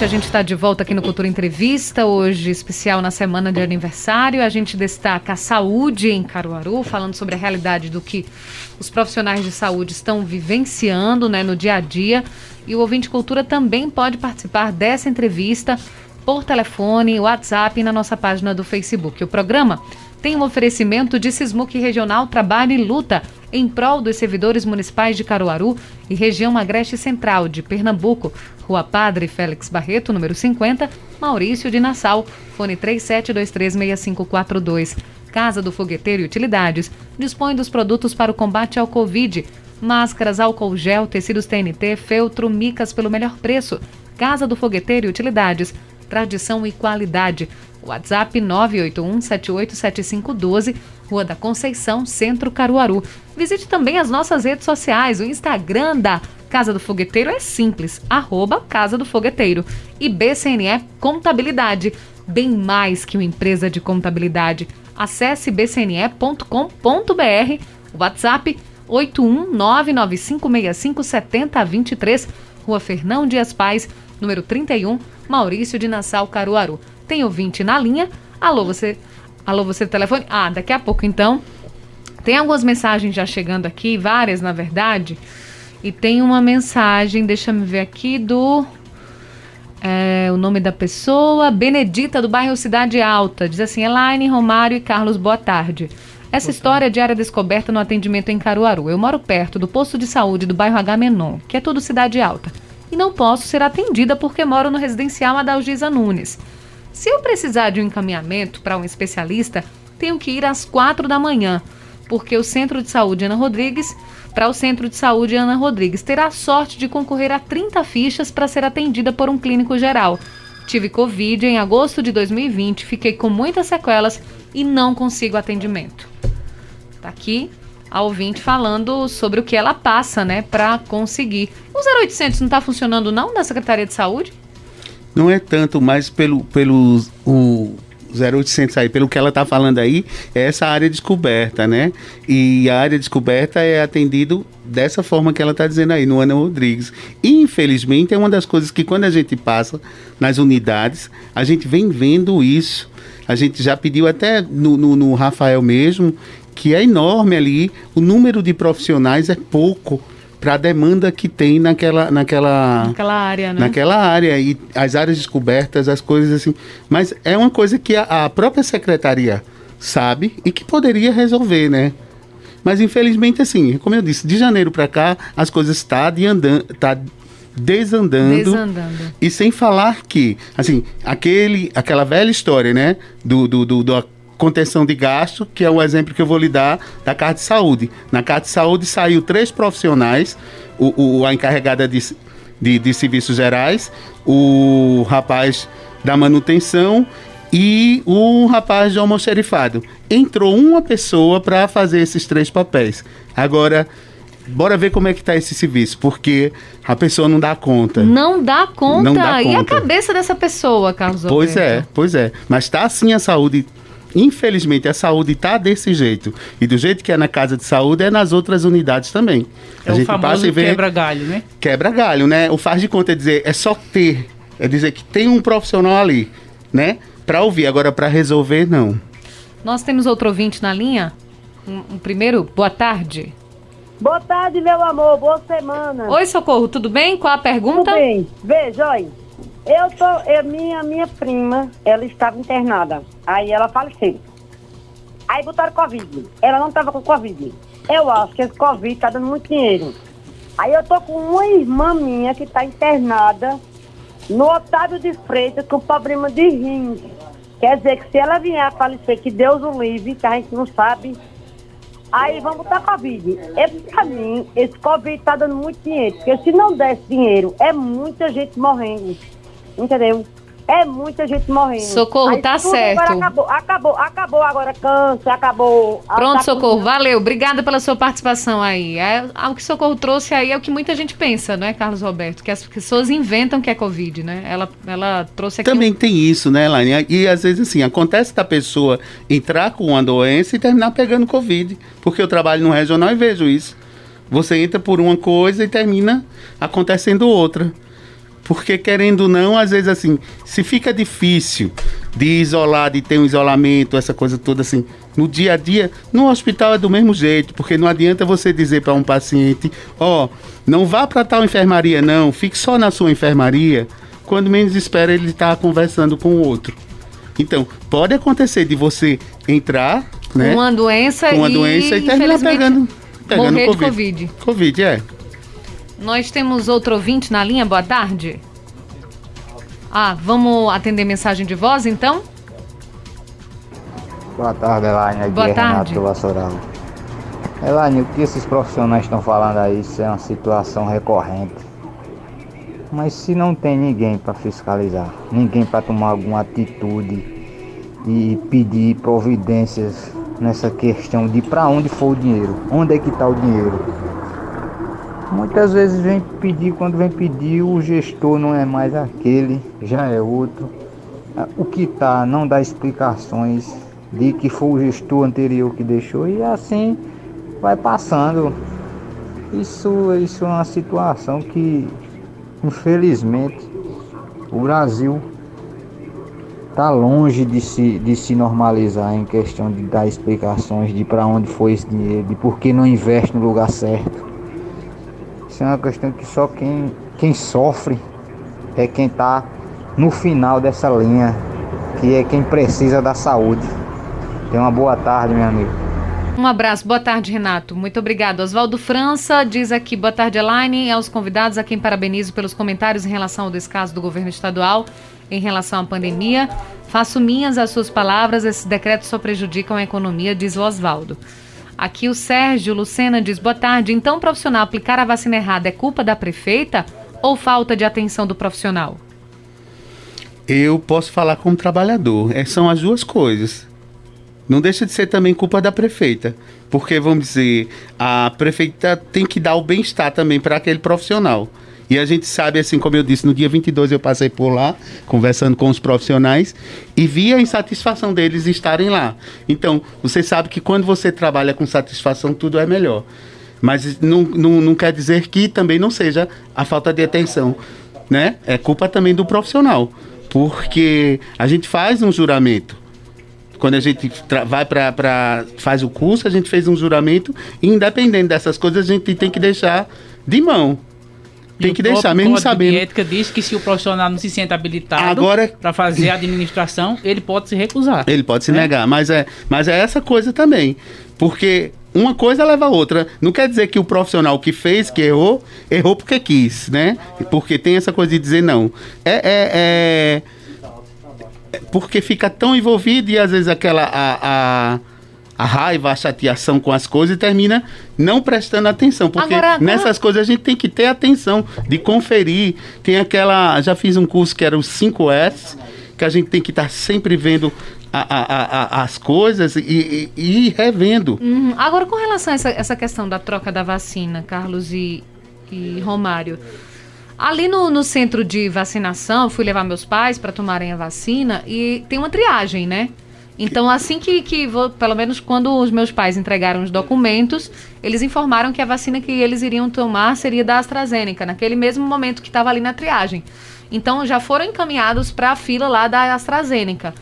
A gente está de volta aqui no Cultura Entrevista, hoje especial na semana de aniversário. A gente destaca a saúde em Caruaru, falando sobre a realidade do que os profissionais de saúde estão vivenciando né, no dia a dia. E o ouvinte Cultura também pode participar dessa entrevista por telefone, WhatsApp e na nossa página do Facebook. O programa tem um oferecimento de Sismuc Regional Trabalho e Luta em prol dos servidores municipais de Caruaru e região Agreste Central de Pernambuco, Rua Padre Félix Barreto, número 50, Maurício de Nassau, fone 37236542. Casa do Fogueteiro e Utilidades dispõe dos produtos para o combate ao Covid, máscaras, álcool gel, tecidos TNT, feltro, micas pelo melhor preço. Casa do Fogueteiro e Utilidades, tradição e qualidade. WhatsApp 981787512, Rua da Conceição, Centro Caruaru. Visite também as nossas redes sociais, o Instagram da Casa do Fogueteiro é simples, arroba Casa do Fogueteiro. E BCNE Contabilidade, bem mais que uma empresa de contabilidade. Acesse bcne.com.br, WhatsApp 81995657023, Rua Fernão Dias Paz, número 31, Maurício de Nassau, Caruaru. Tem ouvinte na linha. Alô, você. Alô, você telefone? Ah, daqui a pouco então. Tem algumas mensagens já chegando aqui, várias na verdade. E tem uma mensagem, deixa eu ver aqui, do. É, o nome da pessoa, Benedita, do bairro Cidade Alta. Diz assim: Elaine, Romário e Carlos, boa tarde. Essa história de área descoberta no atendimento em Caruaru. Eu moro perto do posto de saúde do bairro Agamenon, que é tudo Cidade Alta. E não posso ser atendida porque moro no residencial Adalgisa Nunes. Se eu precisar de um encaminhamento para um especialista, tenho que ir às quatro da manhã, porque o Centro de Saúde Ana Rodrigues, para o Centro de Saúde Ana Rodrigues, terá a sorte de concorrer a 30 fichas para ser atendida por um clínico geral. Tive Covid em agosto de 2020, fiquei com muitas sequelas e não consigo atendimento. Tá aqui a ouvinte falando sobre o que ela passa, né, para conseguir. O 0800 não está funcionando não na Secretaria de Saúde? Não é tanto mais pelo, pelo o 0800 aí, pelo que ela está falando aí, é essa área descoberta, né? E a área descoberta é atendido dessa forma que ela está dizendo aí, no Ana Rodrigues. E, infelizmente, é uma das coisas que quando a gente passa nas unidades, a gente vem vendo isso. A gente já pediu até no, no, no Rafael mesmo, que é enorme ali, o número de profissionais é pouco para a demanda que tem naquela, naquela, naquela área, né? Naquela área e as áreas descobertas, as coisas assim. Mas é uma coisa que a, a própria secretaria sabe e que poderia resolver, né? Mas infelizmente assim, como eu disse, de janeiro para cá as coisas estão tá de andando, tá desandando, desandando. E sem falar que, assim, aquele, aquela velha história, né? Do, do, do, do contenção de gasto, que é o exemplo que eu vou lhe dar da carta de saúde. Na carta de saúde saiu três profissionais, o, o a encarregada de, de, de serviços gerais, o rapaz da manutenção e o rapaz de almoxerifado. Entrou uma pessoa para fazer esses três papéis. Agora, bora ver como é que está esse serviço, porque a pessoa não dá conta. Não dá conta? Não dá conta. E a cabeça dessa pessoa, Carlos Pois Alberto? é, pois é. Mas está assim a saúde Infelizmente, a saúde está desse jeito. E do jeito que é na casa de saúde, é nas outras unidades também. É a o gente famoso quebra-galho, né? Quebra-galho, né? O faz de conta é dizer, é só ter. É dizer que tem um profissional ali, né? Para ouvir, agora para resolver, não. Nós temos outro ouvinte na linha. Um, um primeiro, boa tarde. Boa tarde, meu amor. Boa semana. Oi, Socorro, tudo bem? Qual a pergunta? Tudo bem. Veja, olha. Eu tô, eu, minha, minha prima, ela estava internada. Aí ela faleceu. Aí botaram Covid. Ela não estava com Covid. Eu acho que esse Covid tá dando muito dinheiro. Aí eu tô com uma irmã minha que está internada no Otávio de Freitas com problema de rins. Quer dizer que se ela vier a falecer, que Deus o livre, que a gente não sabe, aí vamos botar Covid. É pra mim, esse Covid tá dando muito dinheiro. Porque se não desse dinheiro, é muita gente morrendo. Entendeu? É muita gente morrendo. Socorro, Aí tá certo. Acabou, acabou, acabou agora câncer, acabou. Pronto, tá Socorro, tudo- valeu. Obrigada pela sua participação aí. É, o que Socorro trouxe aí é o que muita gente pensa, não é, Carlos Roberto? Que as pessoas inventam que é Covid, né? Ela, ela trouxe aqui. um Também tem isso, né, Elaine? E às vezes, assim, acontece da pessoa entrar com uma doença e terminar pegando Covid. Porque eu trabalho no regional e vejo isso. Você entra por uma coisa e termina acontecendo outra. Porque, querendo ou não, às vezes, assim, se fica difícil de isolar, de ter um isolamento, essa coisa toda, assim, no dia a dia, no hospital é do mesmo jeito. Porque não adianta você dizer para um paciente: ó, não vá para tal enfermaria, não, fique só na sua enfermaria. Quando menos espera, ele está conversando com o outro. Então, pode acontecer de você entrar, né? uma doença com uma e, doença e terminar pegando, pegando morrer de COVID. Covid. Covid, é. Nós temos outro ouvinte na linha, boa tarde. Ah, vamos atender mensagem de voz então? Boa tarde, Elaine. Aqui Boa é tarde. Renato do Vassourão. Elaine, o que esses profissionais estão falando aí, isso é uma situação recorrente. Mas se não tem ninguém para fiscalizar, ninguém para tomar alguma atitude e pedir providências nessa questão de para onde foi o dinheiro, onde é que está o dinheiro. Muitas vezes vem pedir, quando vem pedir, o gestor não é mais aquele, já é outro. Ah, O que tá não dá explicações de que foi o gestor anterior que deixou e assim vai passando. Isso, isso é uma situação que, infelizmente, o Brasil está longe de se, de se normalizar em questão de dar explicações de para onde foi esse dinheiro, de por que não investe no lugar certo. Isso é uma questão que só quem, quem sofre é quem está no final dessa linha, que é quem precisa da saúde. Tenha uma boa tarde, meu amigo. Um abraço, boa tarde, Renato. Muito obrigado. Oswaldo França diz aqui, boa tarde, Elaine, e aos convidados a quem parabenizo pelos comentários em relação ao descaso do governo estadual em relação à pandemia. Faço minhas as suas palavras, esses decretos só prejudicam a economia, diz o Oswaldo. Aqui o Sérgio Lucena diz, boa tarde, então profissional aplicar a vacina errada é culpa da prefeita ou falta de atenção do profissional? Eu posso falar como trabalhador. É, são as duas coisas. Não deixa de ser também culpa da prefeita. Porque, vamos dizer, a prefeita tem que dar o bem-estar também para aquele profissional. E a gente sabe, assim como eu disse, no dia 22 eu passei por lá, conversando com os profissionais, e vi a insatisfação deles estarem lá. Então, você sabe que quando você trabalha com satisfação, tudo é melhor. Mas não, não, não quer dizer que também não seja a falta de atenção. Né? É culpa também do profissional. Porque a gente faz um juramento. Quando a gente vai para faz o curso, a gente fez um juramento, e independente dessas coisas, a gente tem que deixar de mão. Tem que deixar, mesmo sabendo. de ética diz que se o profissional não se sente habilitado Agora- para fazer a administração, ele pode se recusar. Ele pode se né? negar, mas é, mas é essa coisa também. Porque uma coisa leva a outra. Não quer dizer que o profissional que fez, que errou, errou porque quis, né? Porque tem essa coisa de dizer não. É, é, é- é porque fica tão envolvido e às vezes aquela a, a, a raiva, a chateação com as coisas e termina não prestando atenção. Porque Agora- agora- nessas coisas a gente tem que ter atenção de conferir. Tem aquela. Já fiz um curso que era os 5S, que a gente tem que estar sempre vendo a- a- a- as coisas e, e- e revendo. Uhum. Agora, com relação a essa, essa questão da troca da vacina, Carlos e, e Romário, ali no, no centro de vacinação, fui levar meus pais para tomarem a vacina e tem uma triagem, né? Então, assim que, que vou, pelo menos quando os meus pais entregaram os documentos, eles informaram que a vacina que eles iriam tomar seria da AstraZeneca, naquele mesmo momento que estava ali na triagem. Então, já foram encaminhados para a fila lá da AstraZeneca.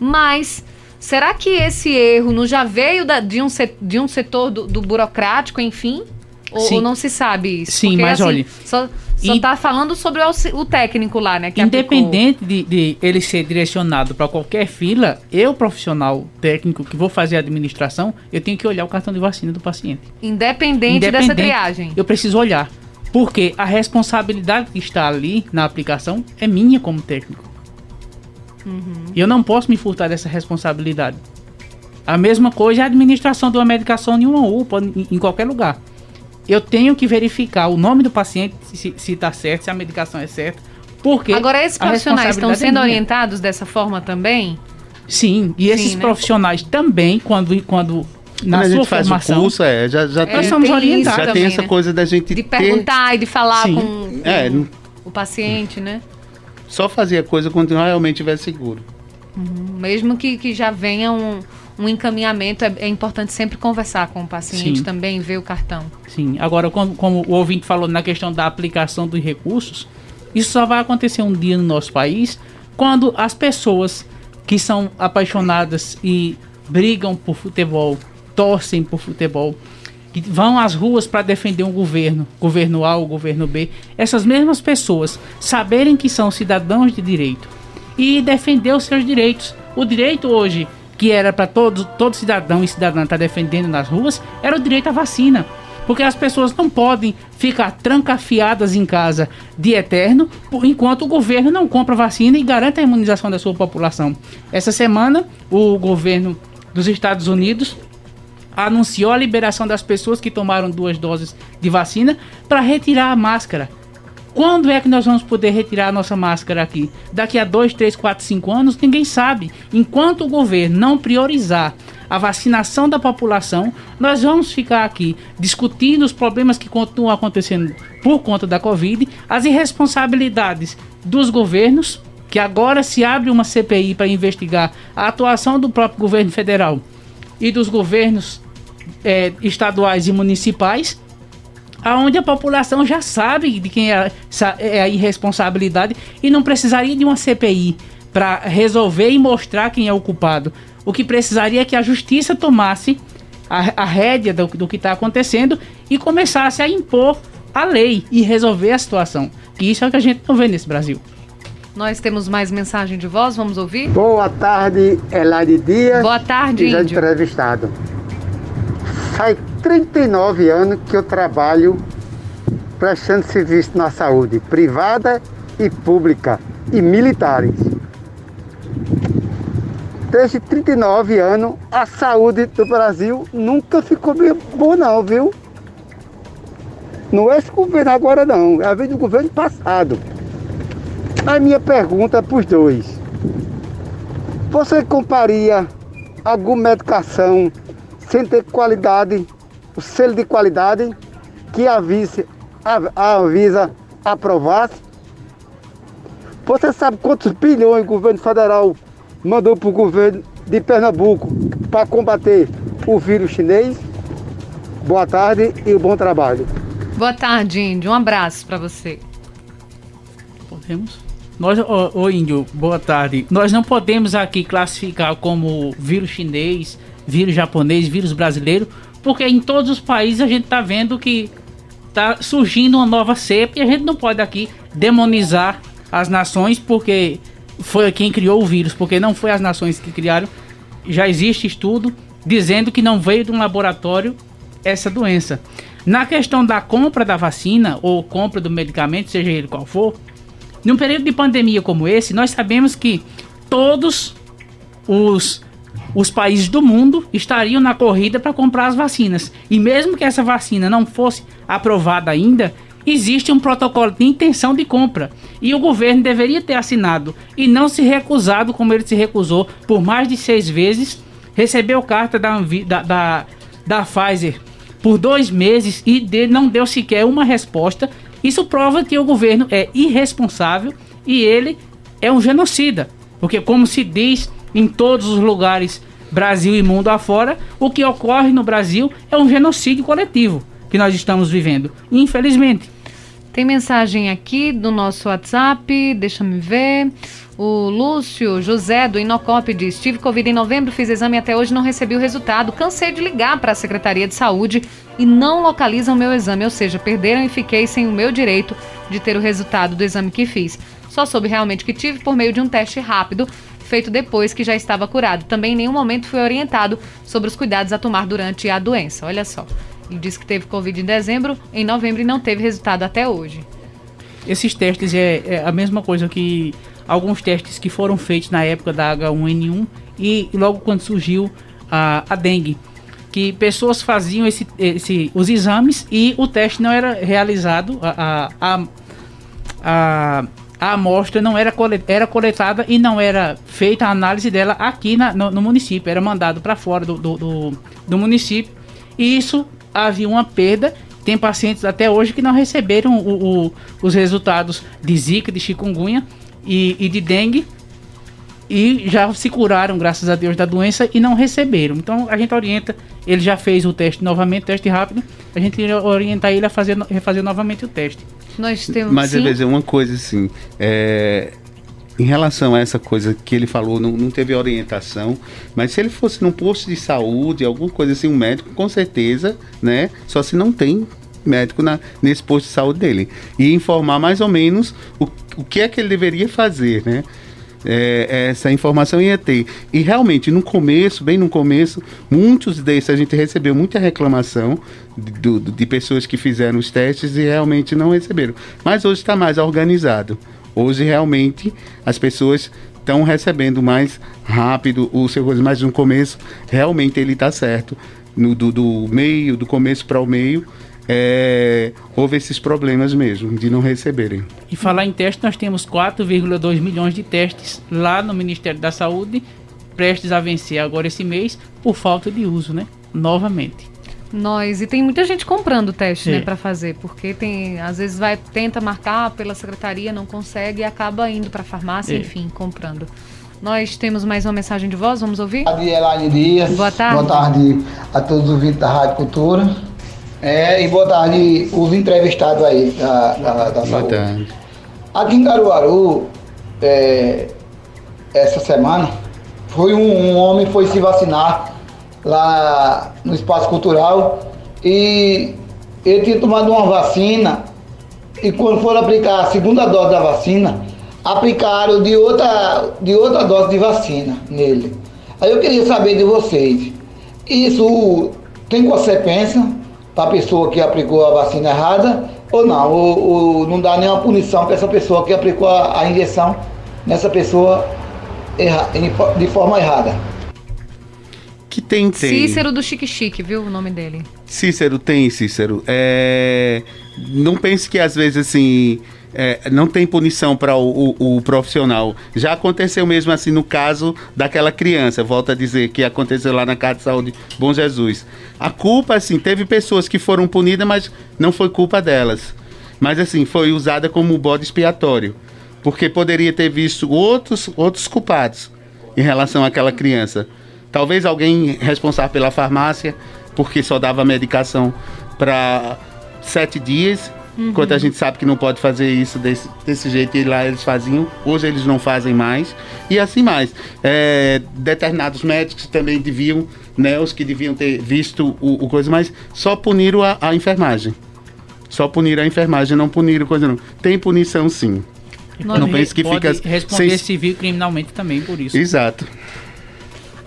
Mas será que esse erro não já veio da- de, um se- de um setor do, do burocrático, enfim? Ou, ou não se sabe isso? Sim, mas olha, Só, só in- tá falando sobre o, o técnico lá, né? Aplicou. Independente de, de ele ser direcionado para qualquer fila, eu, profissional técnico que vou fazer a administração, eu tenho que olhar o cartão de vacina do paciente. Independente, dessa triagem. Eu preciso olhar. Porque a responsabilidade que está ali na aplicação é minha como técnico. Uhum. E eu não posso me furtar dessa responsabilidade. A mesma coisa é a administração de uma medicação em uma UPA, em, em qualquer lugar. Eu tenho que verificar o nome do paciente, se está certo, se a medicação é certa, Porque Agora, esses profissionais estão é sendo minha. orientados dessa forma também? Sim, e esses né? profissionais também, quando, quando na Quando a sua formação. o curso, é, já, já É, tem, somos orientados. já também, tem essa né? coisa da gente De ter, perguntar e de falar Sim. com, É, com não- o paciente, né? só fazer a coisa quando realmente estiver seguro. Mesmo que, que já venha um, um encaminhamento, é, é importante sempre conversar com o paciente Sim. também, ver o cartão. Sim, agora, como, como o ouvinte falou na questão da aplicação dos recursos, isso só vai acontecer um dia no nosso país quando as pessoas que são apaixonadas e brigam por futebol, torcem por futebol, que vão às ruas para defender um governo, governo A ou governo B, essas mesmas pessoas saberem que são cidadãos de direito e defender os seus direitos. O direito hoje, que era para todo, todo cidadão e cidadã estar defendendo nas ruas, era o direito à vacina. Porque as pessoas não podem ficar trancafiadas em casa de eterno enquanto o governo não compra vacina e garante a imunização da sua população. Essa semana, o governo dos Estados Unidos anunciou a liberação das pessoas que tomaram duas doses de vacina para retirar a máscara. Quando é que nós vamos poder retirar a nossa máscara aqui? Daqui a 2, 3, 4, 5 anos? Ninguém sabe. Enquanto o governo não priorizar a vacinação da população, nós vamos ficar aqui discutindo os problemas que continuam acontecendo por conta da Covid, as irresponsabilidades dos governos, que agora se abre uma CPI para investigar a atuação do próprio governo federal e dos governos eh, estaduais e municipais, aonde a população já sabe de quem é, essa- é a irresponsabilidade e não precisaria de uma CPI para resolver e mostrar quem é o culpado. O que precisaria é que a justiça tomasse a, a rédea do, do que está acontecendo e começasse a impor a lei e resolver a situação. E isso é o que a gente não vê nesse Brasil. Nós temos mais mensagem de voz, vamos ouvir? Boa tarde, Elade Dias. Boa tarde, e já Índio. entrevistado. Faz 39 anos que eu trabalho prestando serviço na saúde, privada e pública, e militares. Desde 39 anos, a saúde do Brasil nunca ficou boa não, viu? Não é esse governo agora não, é a vez do governo passado. A minha pergunta é para os dois. Você compraria alguma medicação sem ter qualidade, o selo de qualidade que a Anvisa, a, a Anvisa aprovasse? Você sabe quantos bilhões o governo federal mandou para o governo de Pernambuco para combater o vírus chinês? Boa tarde e um bom trabalho. Boa tarde, Índio. Um abraço para você. Podemos? Nós, ô, ô, Índio, boa tarde. Nós não podemos aqui classificar como vírus chinês, vírus japonês, vírus brasileiro, porque em todos os países a gente está vendo que está surgindo uma nova cepa e a gente não pode aqui demonizar as nações porque foi quem criou o vírus, porque não foi as nações que criaram. Já existe estudo dizendo que não veio de um laboratório essa doença. Na questão da compra da vacina ou compra do medicamento, seja ele qual for, num período de pandemia como esse, nós sabemos que todos os, os países do mundo estariam na corrida para comprar as vacinas. E mesmo que essa vacina não fosse aprovada ainda, existe um protocolo de intenção de compra. E o governo deveria ter assinado e não se recusado, como ele se recusou por mais de seis vezes. Recebeu carta da, da, da, da Pfizer por dois meses e de- não deu sequer uma resposta. Isso prova que o governo é irresponsável e ele é um genocida. Porque, como se diz em todos os lugares, Brasil e mundo afora, o que ocorre no Brasil é um genocídio coletivo que nós estamos vivendo. Infelizmente. Tem mensagem aqui do nosso WhatsApp, deixa me ver. O Lúcio José do Inocop diz: Tive Covid em novembro, fiz exame até hoje não recebi o resultado. Cansei de ligar para a Secretaria de Saúde e não localizam meu exame, ou seja, perderam e fiquei sem o meu direito de ter o resultado do exame que fiz. Só soube realmente que tive por meio de um teste rápido feito depois que já estava curado. Também em nenhum momento fui orientado sobre os cuidados a tomar durante a doença. Olha só. Ele disse que teve Covid em dezembro, em novembro e não teve resultado até hoje. Esses testes é, é a mesma coisa que alguns testes que foram feitos na época da H1N1 e logo quando surgiu a, a dengue. Que pessoas faziam esse, esse, os exames e o teste não era realizado, a, a, a, a, amostra não era, colet era coletada e não era feita a análise dela aqui na, no, no, município, era mandado para fora do, do, do, do, município. E isso havia uma perda. Tem pacientes até hoje que não receberam o, o, os resultados de zika, de chikungunya e, e de dengue e já se curaram, graças a Deus, da doença e não receberam. Então a gente orienta, ele já fez o teste novamente, teste rápido, a gente orienta ele a fazer, refazer novamente o teste. Nós temos. Mas eu dizer uma coisa assim, é, em relação a essa coisa que ele falou, não, não, teve orientação, mas se ele fosse num posto de saúde, alguma coisa assim, um médico, com certeza, né? Só se não tem médico na, nesse posto de saúde dele. E informar mais ou menos o, o que é que ele deveria fazer, né? É, essa informação ia ter. E realmente, no começo, bem no começo, muitos desses a gente recebeu muita reclamação de, de pessoas que fizeram os testes e realmente não receberam. Mas hoje está mais organizado. Hoje realmente as pessoas estão recebendo mais rápido o seu coisa, mas no começo realmente ele está certo. No, do, do meio, do começo para o meio, é, houve esses problemas mesmo de não receberem. E falar em teste, nós temos 4,2 milhões de testes lá no Ministério da Saúde, prestes a vencer agora esse mês, por falta de uso, né? Novamente. Nós, e tem muita gente comprando teste, né, para fazer, porque tem, às vezes vai, tenta marcar pela secretaria, não consegue e acaba indo para a farmácia, é. enfim, comprando. Nós temos mais uma mensagem de voz, vamos ouvir? Boa tarde, Elaine Dias. Boa tarde. Boa tarde a todos os ouvintes da Rádio Cultura. É, e boa tarde os entrevistados aí da, da, da boa saúde. Tarde. Aqui em Caruaru, é, essa semana, foi um, um, homem foi se vacinar lá no espaço cultural e ele tinha tomado uma vacina e quando for aplicar a segunda dose da vacina, aplicaram de outra, de outra dose de vacina nele. Aí eu queria saber de vocês, isso tem consequência para a pessoa que aplicou a vacina errada ou não, ou, ou não dá nenhuma punição para essa pessoa que aplicou a, a injeção nessa pessoa erra, de forma errada. Que tem, tem. Cícero do Chique Chique, viu o nome dele? Cícero, tem, Cícero. É... Não pense que às vezes assim é, não tem punição para o, o, o, profissional. Já aconteceu mesmo assim no caso daquela criança, volto a dizer, que aconteceu lá na Casa de Saúde Bom Jesus. A culpa, assim, teve pessoas que foram punidas, mas não foi culpa delas. Mas, assim, foi usada como bode expiatório. Porque poderia ter visto outros, outros culpados em relação àquela criança. Talvez alguém responsável pela farmácia, porque só dava medicação para sete dias Uhum. Enquanto a gente sabe que não pode fazer isso desse, desse jeito, e lá eles faziam, hoje eles não fazem mais, e assim mais. É, determinados médicos também deviam, né, os que deviam ter visto o, o coisa, mas só puniram a, a enfermagem. Só puniram a enfermagem, não puniram coisa não. Tem punição sim. Não, não pense que fica responder sem... civil criminalmente também por isso. Exato.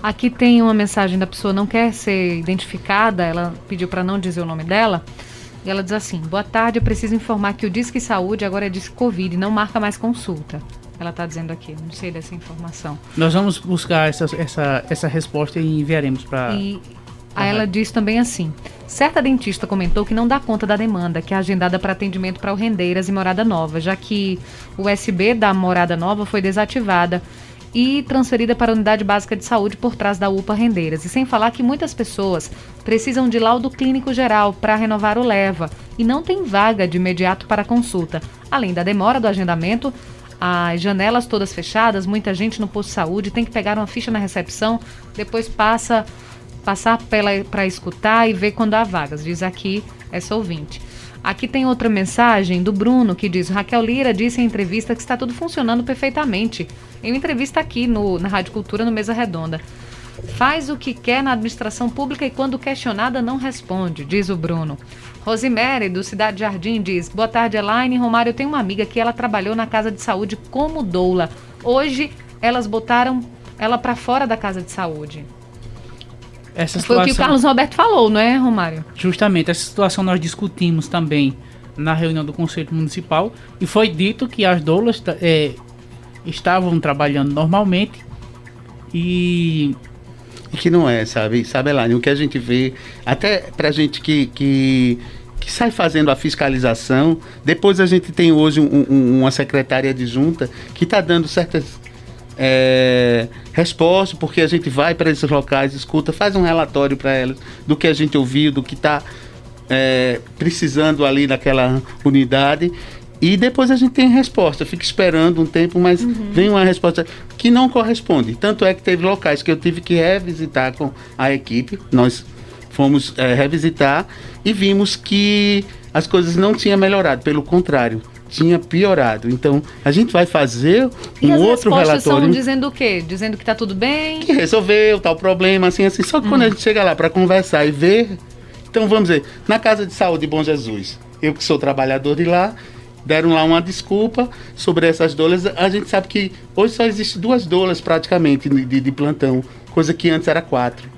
Aqui tem uma mensagem da pessoa não quer ser identificada, ela pediu para não dizer o nome dela. E ela diz assim: Boa tarde, eu preciso informar que o Disque Saúde agora é Disque Covid, não marca mais consulta. Ela está dizendo aqui, não sei dessa informação. Nós vamos buscar essa, essa, essa resposta e enviaremos para. E aí ela diz também assim: certa dentista comentou que não dá conta da demanda, que é agendada para atendimento para o Rendeiras e Morada Nova, já que o USB da Morada Nova foi desativada e transferida para a unidade básica de saúde por trás da UPA Rendeiras. E sem falar que muitas pessoas precisam de laudo clínico geral para renovar o leva e não tem vaga de imediato para consulta. Além da demora do agendamento, as janelas todas fechadas, muita gente no posto de saúde tem que pegar uma ficha na recepção, depois passa passar para escutar e ver quando há vagas, diz aqui essa ouvinte. Aqui tem outra mensagem do Bruno que diz: Raquel Lira disse em entrevista que está tudo funcionando perfeitamente. Em entrevista aqui no, na Rádio Cultura, no Mesa Redonda. Faz o que quer na administração pública e quando questionada não responde, diz o Bruno. Rosemary, do Cidade Jardim, diz: Boa tarde, Elaine. Romário, eu tenho uma amiga que ela trabalhou na casa de saúde como doula. Hoje elas botaram ela para fora da casa de saúde. Essa situação, Foi o que o Carlos Roberto falou, não é, Romário? Justamente, essa situação nós discutimos também na reunião do Conselho Municipal e foi dito que as doulas é, estavam trabalhando normalmente e que não é, sabe? Sabe, Elaine, o que a gente vê, até pra gente que, que que sai fazendo a fiscalização. Depois a gente tem hoje um, um, uma secretária de junta que está dando certas é, respostas, porque a gente vai para esses locais, escuta, faz um relatório para elas do que a gente ouviu, do que está é, precisando ali naquela unidade. E depois a gente tem resposta, fica esperando um tempo, mas uhum. vem uma resposta que não corresponde. Tanto é que teve locais que eu tive que revisitar com a equipe, nós fomos é, revisitar e vimos que as coisas não tinham melhorado, pelo contrário, tinha piorado. Então, a gente vai fazer e um outro relatório. São dizendo o quê? Dizendo que está tudo bem? Que resolveu tal problema, assim, assim. Só que quando a gente chega lá para conversar e ver. Então, vamos dizer, na Casa de Saúde Bom Jesus, eu que sou trabalhador de lá, deram lá uma desculpa sobre essas doulas. A gente sabe que hoje só existe duas doulas praticamente de, de plantão, coisa que antes era quatro.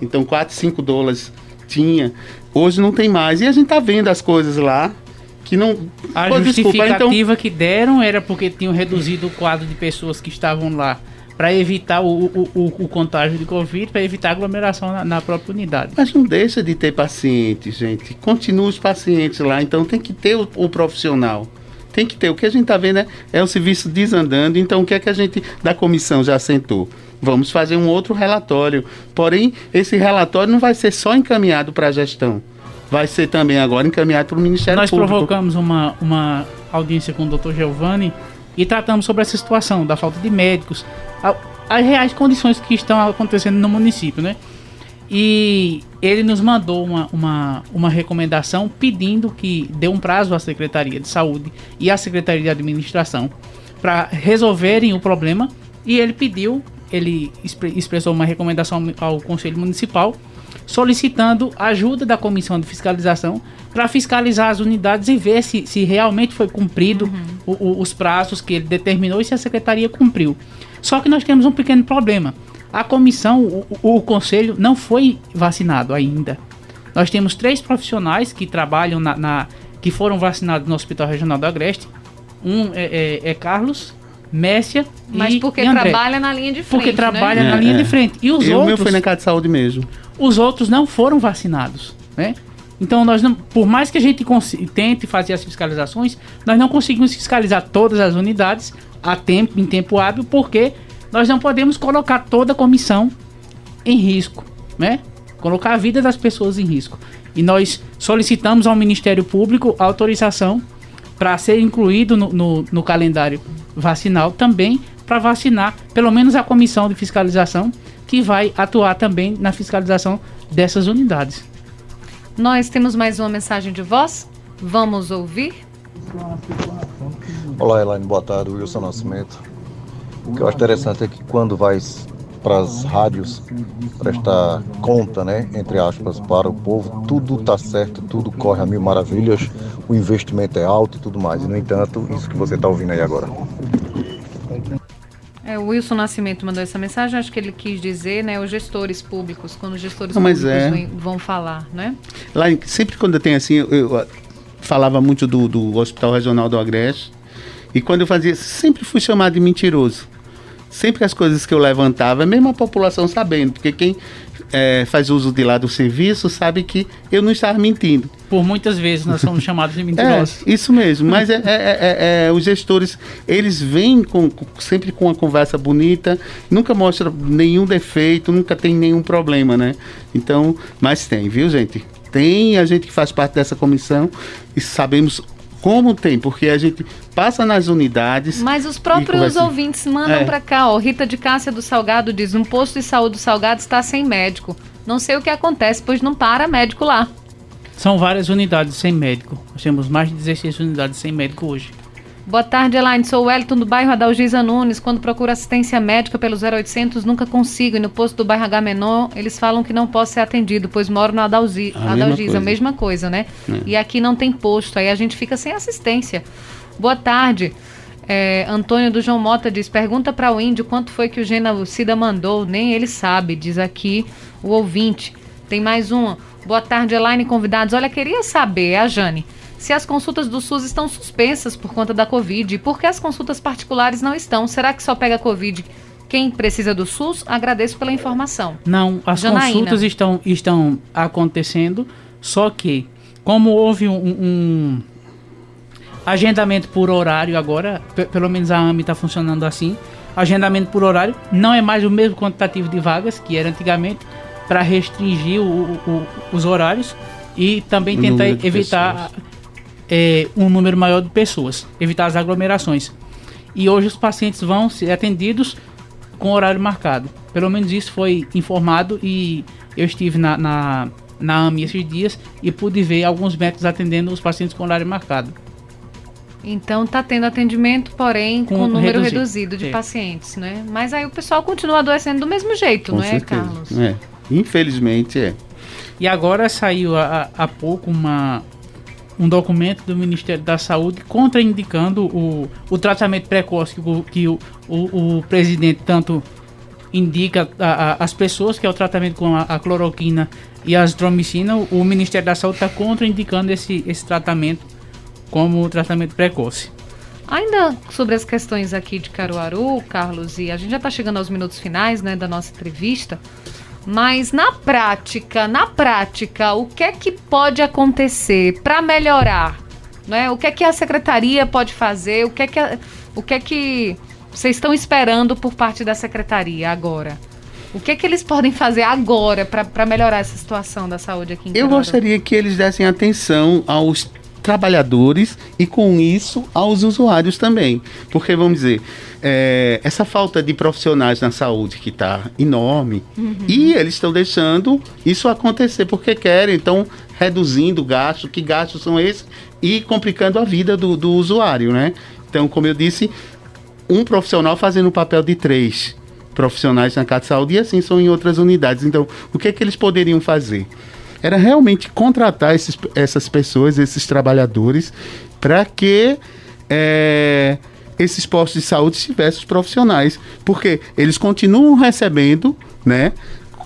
Então, quatro, cinco doulas tinha. Hoje não tem mais. E a gente tá vendo as coisas lá que não. A Pô, justificativa desculpa, então... que deram era porque tinham reduzido o quadro de pessoas que estavam lá para evitar o, o, o, o, contágio de Covid, para evitar aglomeração na, na, própria unidade. Mas não deixa de ter pacientes, gente. Continua os pacientes lá, então tem que ter o, o profissional. Tem que ter. O que a gente está vendo é, é o serviço desandando, então o que é que a gente da comissão já sentou? Vamos fazer um outro relatório. Porém, esse relatório não vai ser só encaminhado para a gestão vai ser também agora encaminhado para o Ministério Nós Público. Nós provocamos uma, uma audiência com o Dr. Giovanni e tratamos sobre essa situação da falta de médicos, as reais condições que estão acontecendo no município, né? E ele nos mandou uma, uma, uma recomendação pedindo que dê um prazo à Secretaria de Saúde e à Secretaria de Administração para resolverem o problema. E ele pediu, ele expressou uma recomendação ao Conselho Municipal solicitando ajuda da comissão de fiscalização para fiscalizar as unidades e ver se, se realmente foi cumprido uhum. o, o, os prazos que ele determinou e se a secretaria cumpriu. Só que nós temos um pequeno problema. A comissão, o, o conselho, não foi vacinado ainda. Nós temos três profissionais que trabalham na, na que foram vacinados no Hospital Regional do Agreste. Um é, é, é Carlos, Messia Mas e porque e trabalha na linha de frente. Porque trabalha né? na linha é, de frente. E os eu, outros. O meu foi na casa de saúde mesmo. Os outros não foram vacinados, né? Então nós não, por mais que a gente tente fazer as fiscalizações, nós não conseguimos fiscalizar todas as unidades a tempo, em tempo hábil, porque nós não podemos colocar toda a comissão em risco, né? Colocar a vida das pessoas em risco. E nós solicitamos ao Ministério Público autorização para ser incluído no, no, no calendário vacinal também para vacinar pelo menos a comissão de fiscalização que vai atuar também na fiscalização dessas unidades. Nós temos mais uma mensagem de voz. Vamos ouvir? Olá, Elaine, boa tarde. Wilson Nascimento. O que eu acho interessante é que quando vai para as rádios prestar conta, né, entre aspas, para o povo, tudo está certo, tudo corre a mil maravilhas, o investimento é alto e tudo mais. E, no entanto, isso que você está ouvindo aí agora. É, o Wilson Nascimento mandou essa mensagem, acho que ele quis dizer, né, os gestores públicos, quando os gestores Não, públicos é. vem, vão falar, né? Lá, sempre quando tem assim, eu, eu falava muito do, do Hospital Regional do Agreste, e quando eu fazia, sempre fui chamado de mentiroso sempre as coisas que eu levantava, mesmo a população sabendo, porque quem é, faz uso de lá do serviço sabe que eu não estava mentindo. Por muitas vezes nós somos chamados de mentirosos. É, isso mesmo, mas é, é, é, é, os gestores, eles vêm com, sempre com uma conversa bonita, nunca mostra nenhum defeito, nunca tem nenhum problema, né? Então, mas tem, viu gente? Tem a gente que faz parte dessa comissão e sabemos como tem, porque a gente passa nas unidades. Mas os próprios ouvintes mandam é. para cá, ó. Rita de Cássia do Salgado diz: um posto de saúde do Salgado está sem médico. Não sei o que acontece, pois não para médico lá. São várias unidades sem médico. Nós temos mais de 16 unidades sem médico hoje. Boa tarde, Elaine. Sou o Wellington do bairro Adalgisa Nunes. Quando procuro assistência médica pelo 0800, nunca consigo. E no posto do bairro H Menor, eles falam que não posso ser atendido, pois moro no Adalgi a Adalgisa, mesma a mesma coisa, né? É. E aqui não tem posto, aí a gente fica sem assistência. Boa tarde. É, Antônio do João Mota diz: pergunta para o índio quanto foi que o genocida mandou. Nem ele sabe, diz aqui o ouvinte. Tem mais uma. Boa tarde, Elaine, convidados. Olha, queria saber, a Jane se as consultas do SUS estão suspensas por conta da Covid e por que as consultas particulares não estão. Será que só pega Covid quem precisa do SUS? Agradeço pela informação. Não, as Janaína. consultas estão, estão acontecendo, só que como houve um, um agendamento por horário agora, pelo menos a AMI está funcionando assim, agendamento por horário não é mais o mesmo quantitativo de vagas que era antigamente para restringir o, o, os horários e também o tentar evitar é, um número maior de pessoas, evitar as aglomerações. E hoje os pacientes vão ser atendidos com horário marcado. Pelo menos isso foi informado e eu estive na, na, na AMI esses dias e pude ver alguns médicos atendendo os pacientes com horário marcado. Então está tendo atendimento, porém com, com número reduzido, reduzido de é. pacientes, né? Mas aí o pessoal continua adoecendo do mesmo jeito, com não certeza. é, Carlos? É. Infelizmente é. E agora saiu há, há pouco uma, um documento do Ministério da Saúde contraindicando o, o tratamento precoce que, o, que o, o, o presidente tanto indica às pessoas, que é o tratamento com a, a cloroquina e a azitromicina. O Ministério da Saúde está contraindicando esse, esse tratamento como tratamento precoce. Ainda sobre as questões aqui de Caruaru, Carlos, e a gente já está chegando aos minutos finais né, da nossa entrevista, mas na prática, na prática, o que é que pode acontecer para melhorar? Né? O que é que a secretaria pode fazer? O que é que, a, o que, é que vocês estão esperando por parte da secretaria agora? O que é que eles podem fazer agora para melhorar essa situação da saúde aqui em Eu gostaria que eles dessem atenção aos trabalhadores e com isso aos usuários também. Porque, vamos dizer, é, essa falta de profissionais na saúde que está enorme uhum. e eles estão deixando isso acontecer porque querem, então reduzindo gastos, que gastos são esses e complicando a vida do, do usuário, né? Então, como eu disse, um profissional fazendo o papel de três profissionais na casa de saúde e assim são em outras unidades. Então, o que é que eles poderiam fazer? era realmente contratar esses, essas pessoas, esses trabalhadores, para que é, esses postos de saúde tivessem os profissionais. Porque eles continuam recebendo, né?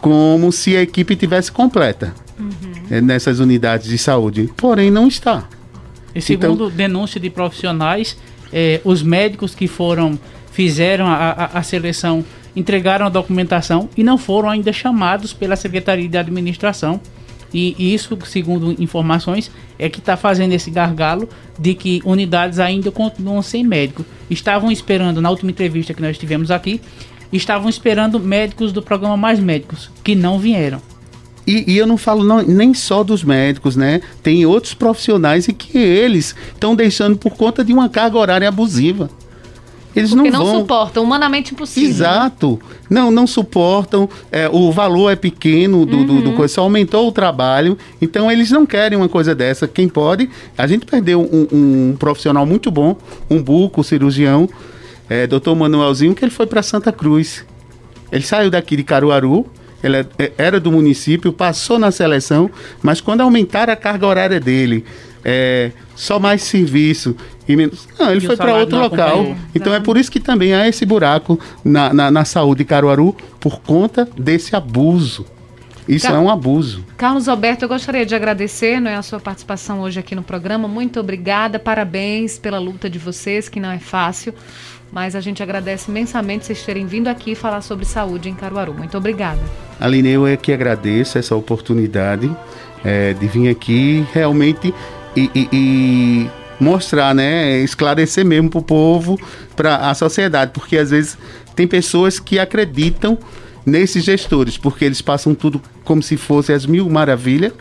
Como se a equipe tivesse completa uhum. é, nessas unidades de saúde. Porém, não está. E segundo então, denúncia de profissionais, é, os médicos que foram, fizeram a, a, a seleção entregaram a documentação e não foram ainda chamados pela Secretaria de Administração e isso, segundo informações, é que está fazendo esse gargalo de que unidades ainda continuam sem médico. Estavam esperando, na última entrevista que nós tivemos aqui, estavam esperando médicos do programa Mais Médicos, que não vieram. E, e, eu não falo não, nem só dos médicos, né? Tem outros profissionais e que eles estão deixando por conta de uma carga horária abusiva. Eles Porque não, não vão... suportam, humanamente impossível. Exato. Não, não suportam. É, o valor é pequeno do, uhum. do, do uhum. coisa, só aumentou o trabalho. Então eles não querem uma coisa dessa. Quem pode? A gente perdeu um, um profissional muito bom, um buco, cirurgião, é, doutor Manuelzinho, que ele foi para Santa Cruz. Ele saiu daqui de Caruaru, ele é, é, era do município, passou na seleção, mas quando aumentaram a carga horária dele, é, só mais serviço e menos. Não, ele e foi para outro local. Então é por isso que também há esse buraco na, na, na saúde de Caruaru por conta desse abuso. Isso Car é um abuso. Carlos Alberto, eu gostaria de agradecer não é, a sua participação hoje aqui no programa. Muito obrigada, parabéns pela luta de vocês, que não é fácil. Mas a gente agradece imensamente vocês terem vindo aqui falar sobre saúde em Caruaru. Muito obrigada. Aline, eu é que agradeço essa oportunidade é, de vir aqui realmente e, e, e mostrar, né, esclarecer mesmo para o povo, para a sociedade, porque às vezes tem pessoas que acreditam nesses gestores, porque eles passam tudo como se fosse as mil maravilhas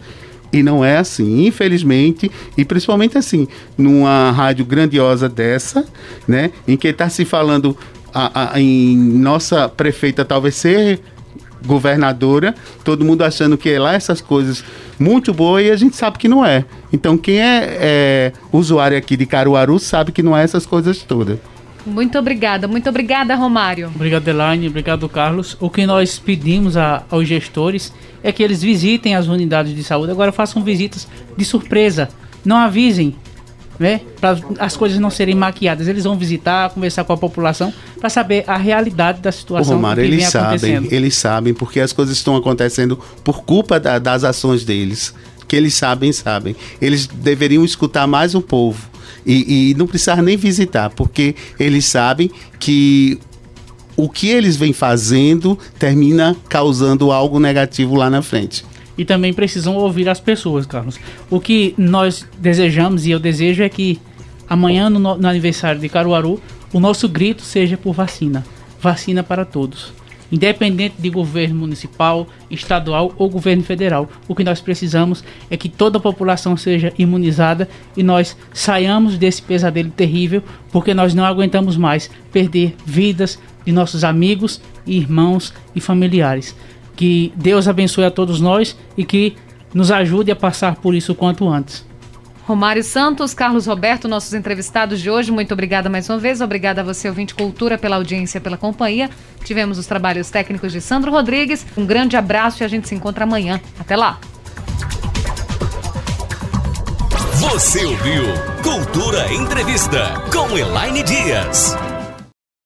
e não é assim, infelizmente, e principalmente assim, numa rádio grandiosa dessa, né, em que está se falando a, a, em nossa prefeita talvez ser governadora, todo mundo achando que é lá essas coisas muito boas e a gente sabe que não é. Então quem é, é usuário aqui de Caruaru sabe que não é essas coisas todas. Muito obrigada, muito obrigada, Romário. Obrigado, Elaine, obrigado, Carlos. O que nós pedimos a, aos gestores é que eles visitem as unidades de saúde. Agora façam visitas de surpresa. Não avisem né? Para as coisas não serem maquiadas. Eles vão visitar, conversar com a população para saber a realidade da situação o Romário, que eles sabem, eles sabem porque as coisas estão acontecendo por culpa da, das ações deles. Que eles sabem, sabem. Eles deveriam escutar mais o povo e, e não precisar nem visitar, porque eles sabem que o que eles vêm fazendo termina causando algo negativo lá na frente. e também precisam ouvir as pessoas, Carlos. O que nós desejamos e eu desejo é que amanhã, no, no aniversário de Caruaru, o nosso grito seja por vacina. Vacina para todos independente de governo municipal, estadual ou governo federal. O que nós precisamos é que toda a população seja imunizada e nós saiamos desse pesadelo terrível, porque nós não aguentamos mais perder vidas de nossos amigos, irmãos e familiares. Que Deus abençoe a todos nós e que nos ajude a passar por isso quanto antes. Romário Santos, Carlos Roberto, nossos entrevistados de hoje, muito obrigada mais uma vez. Obrigada a você, ouvinte Cultura, pela audiência, pela companhia. Tivemos os trabalhos técnicos de Sandro Rodrigues. Um grande abraço e a gente se encontra amanhã. Até lá! Você ouviu Cultura Entrevista com Elaine Dias.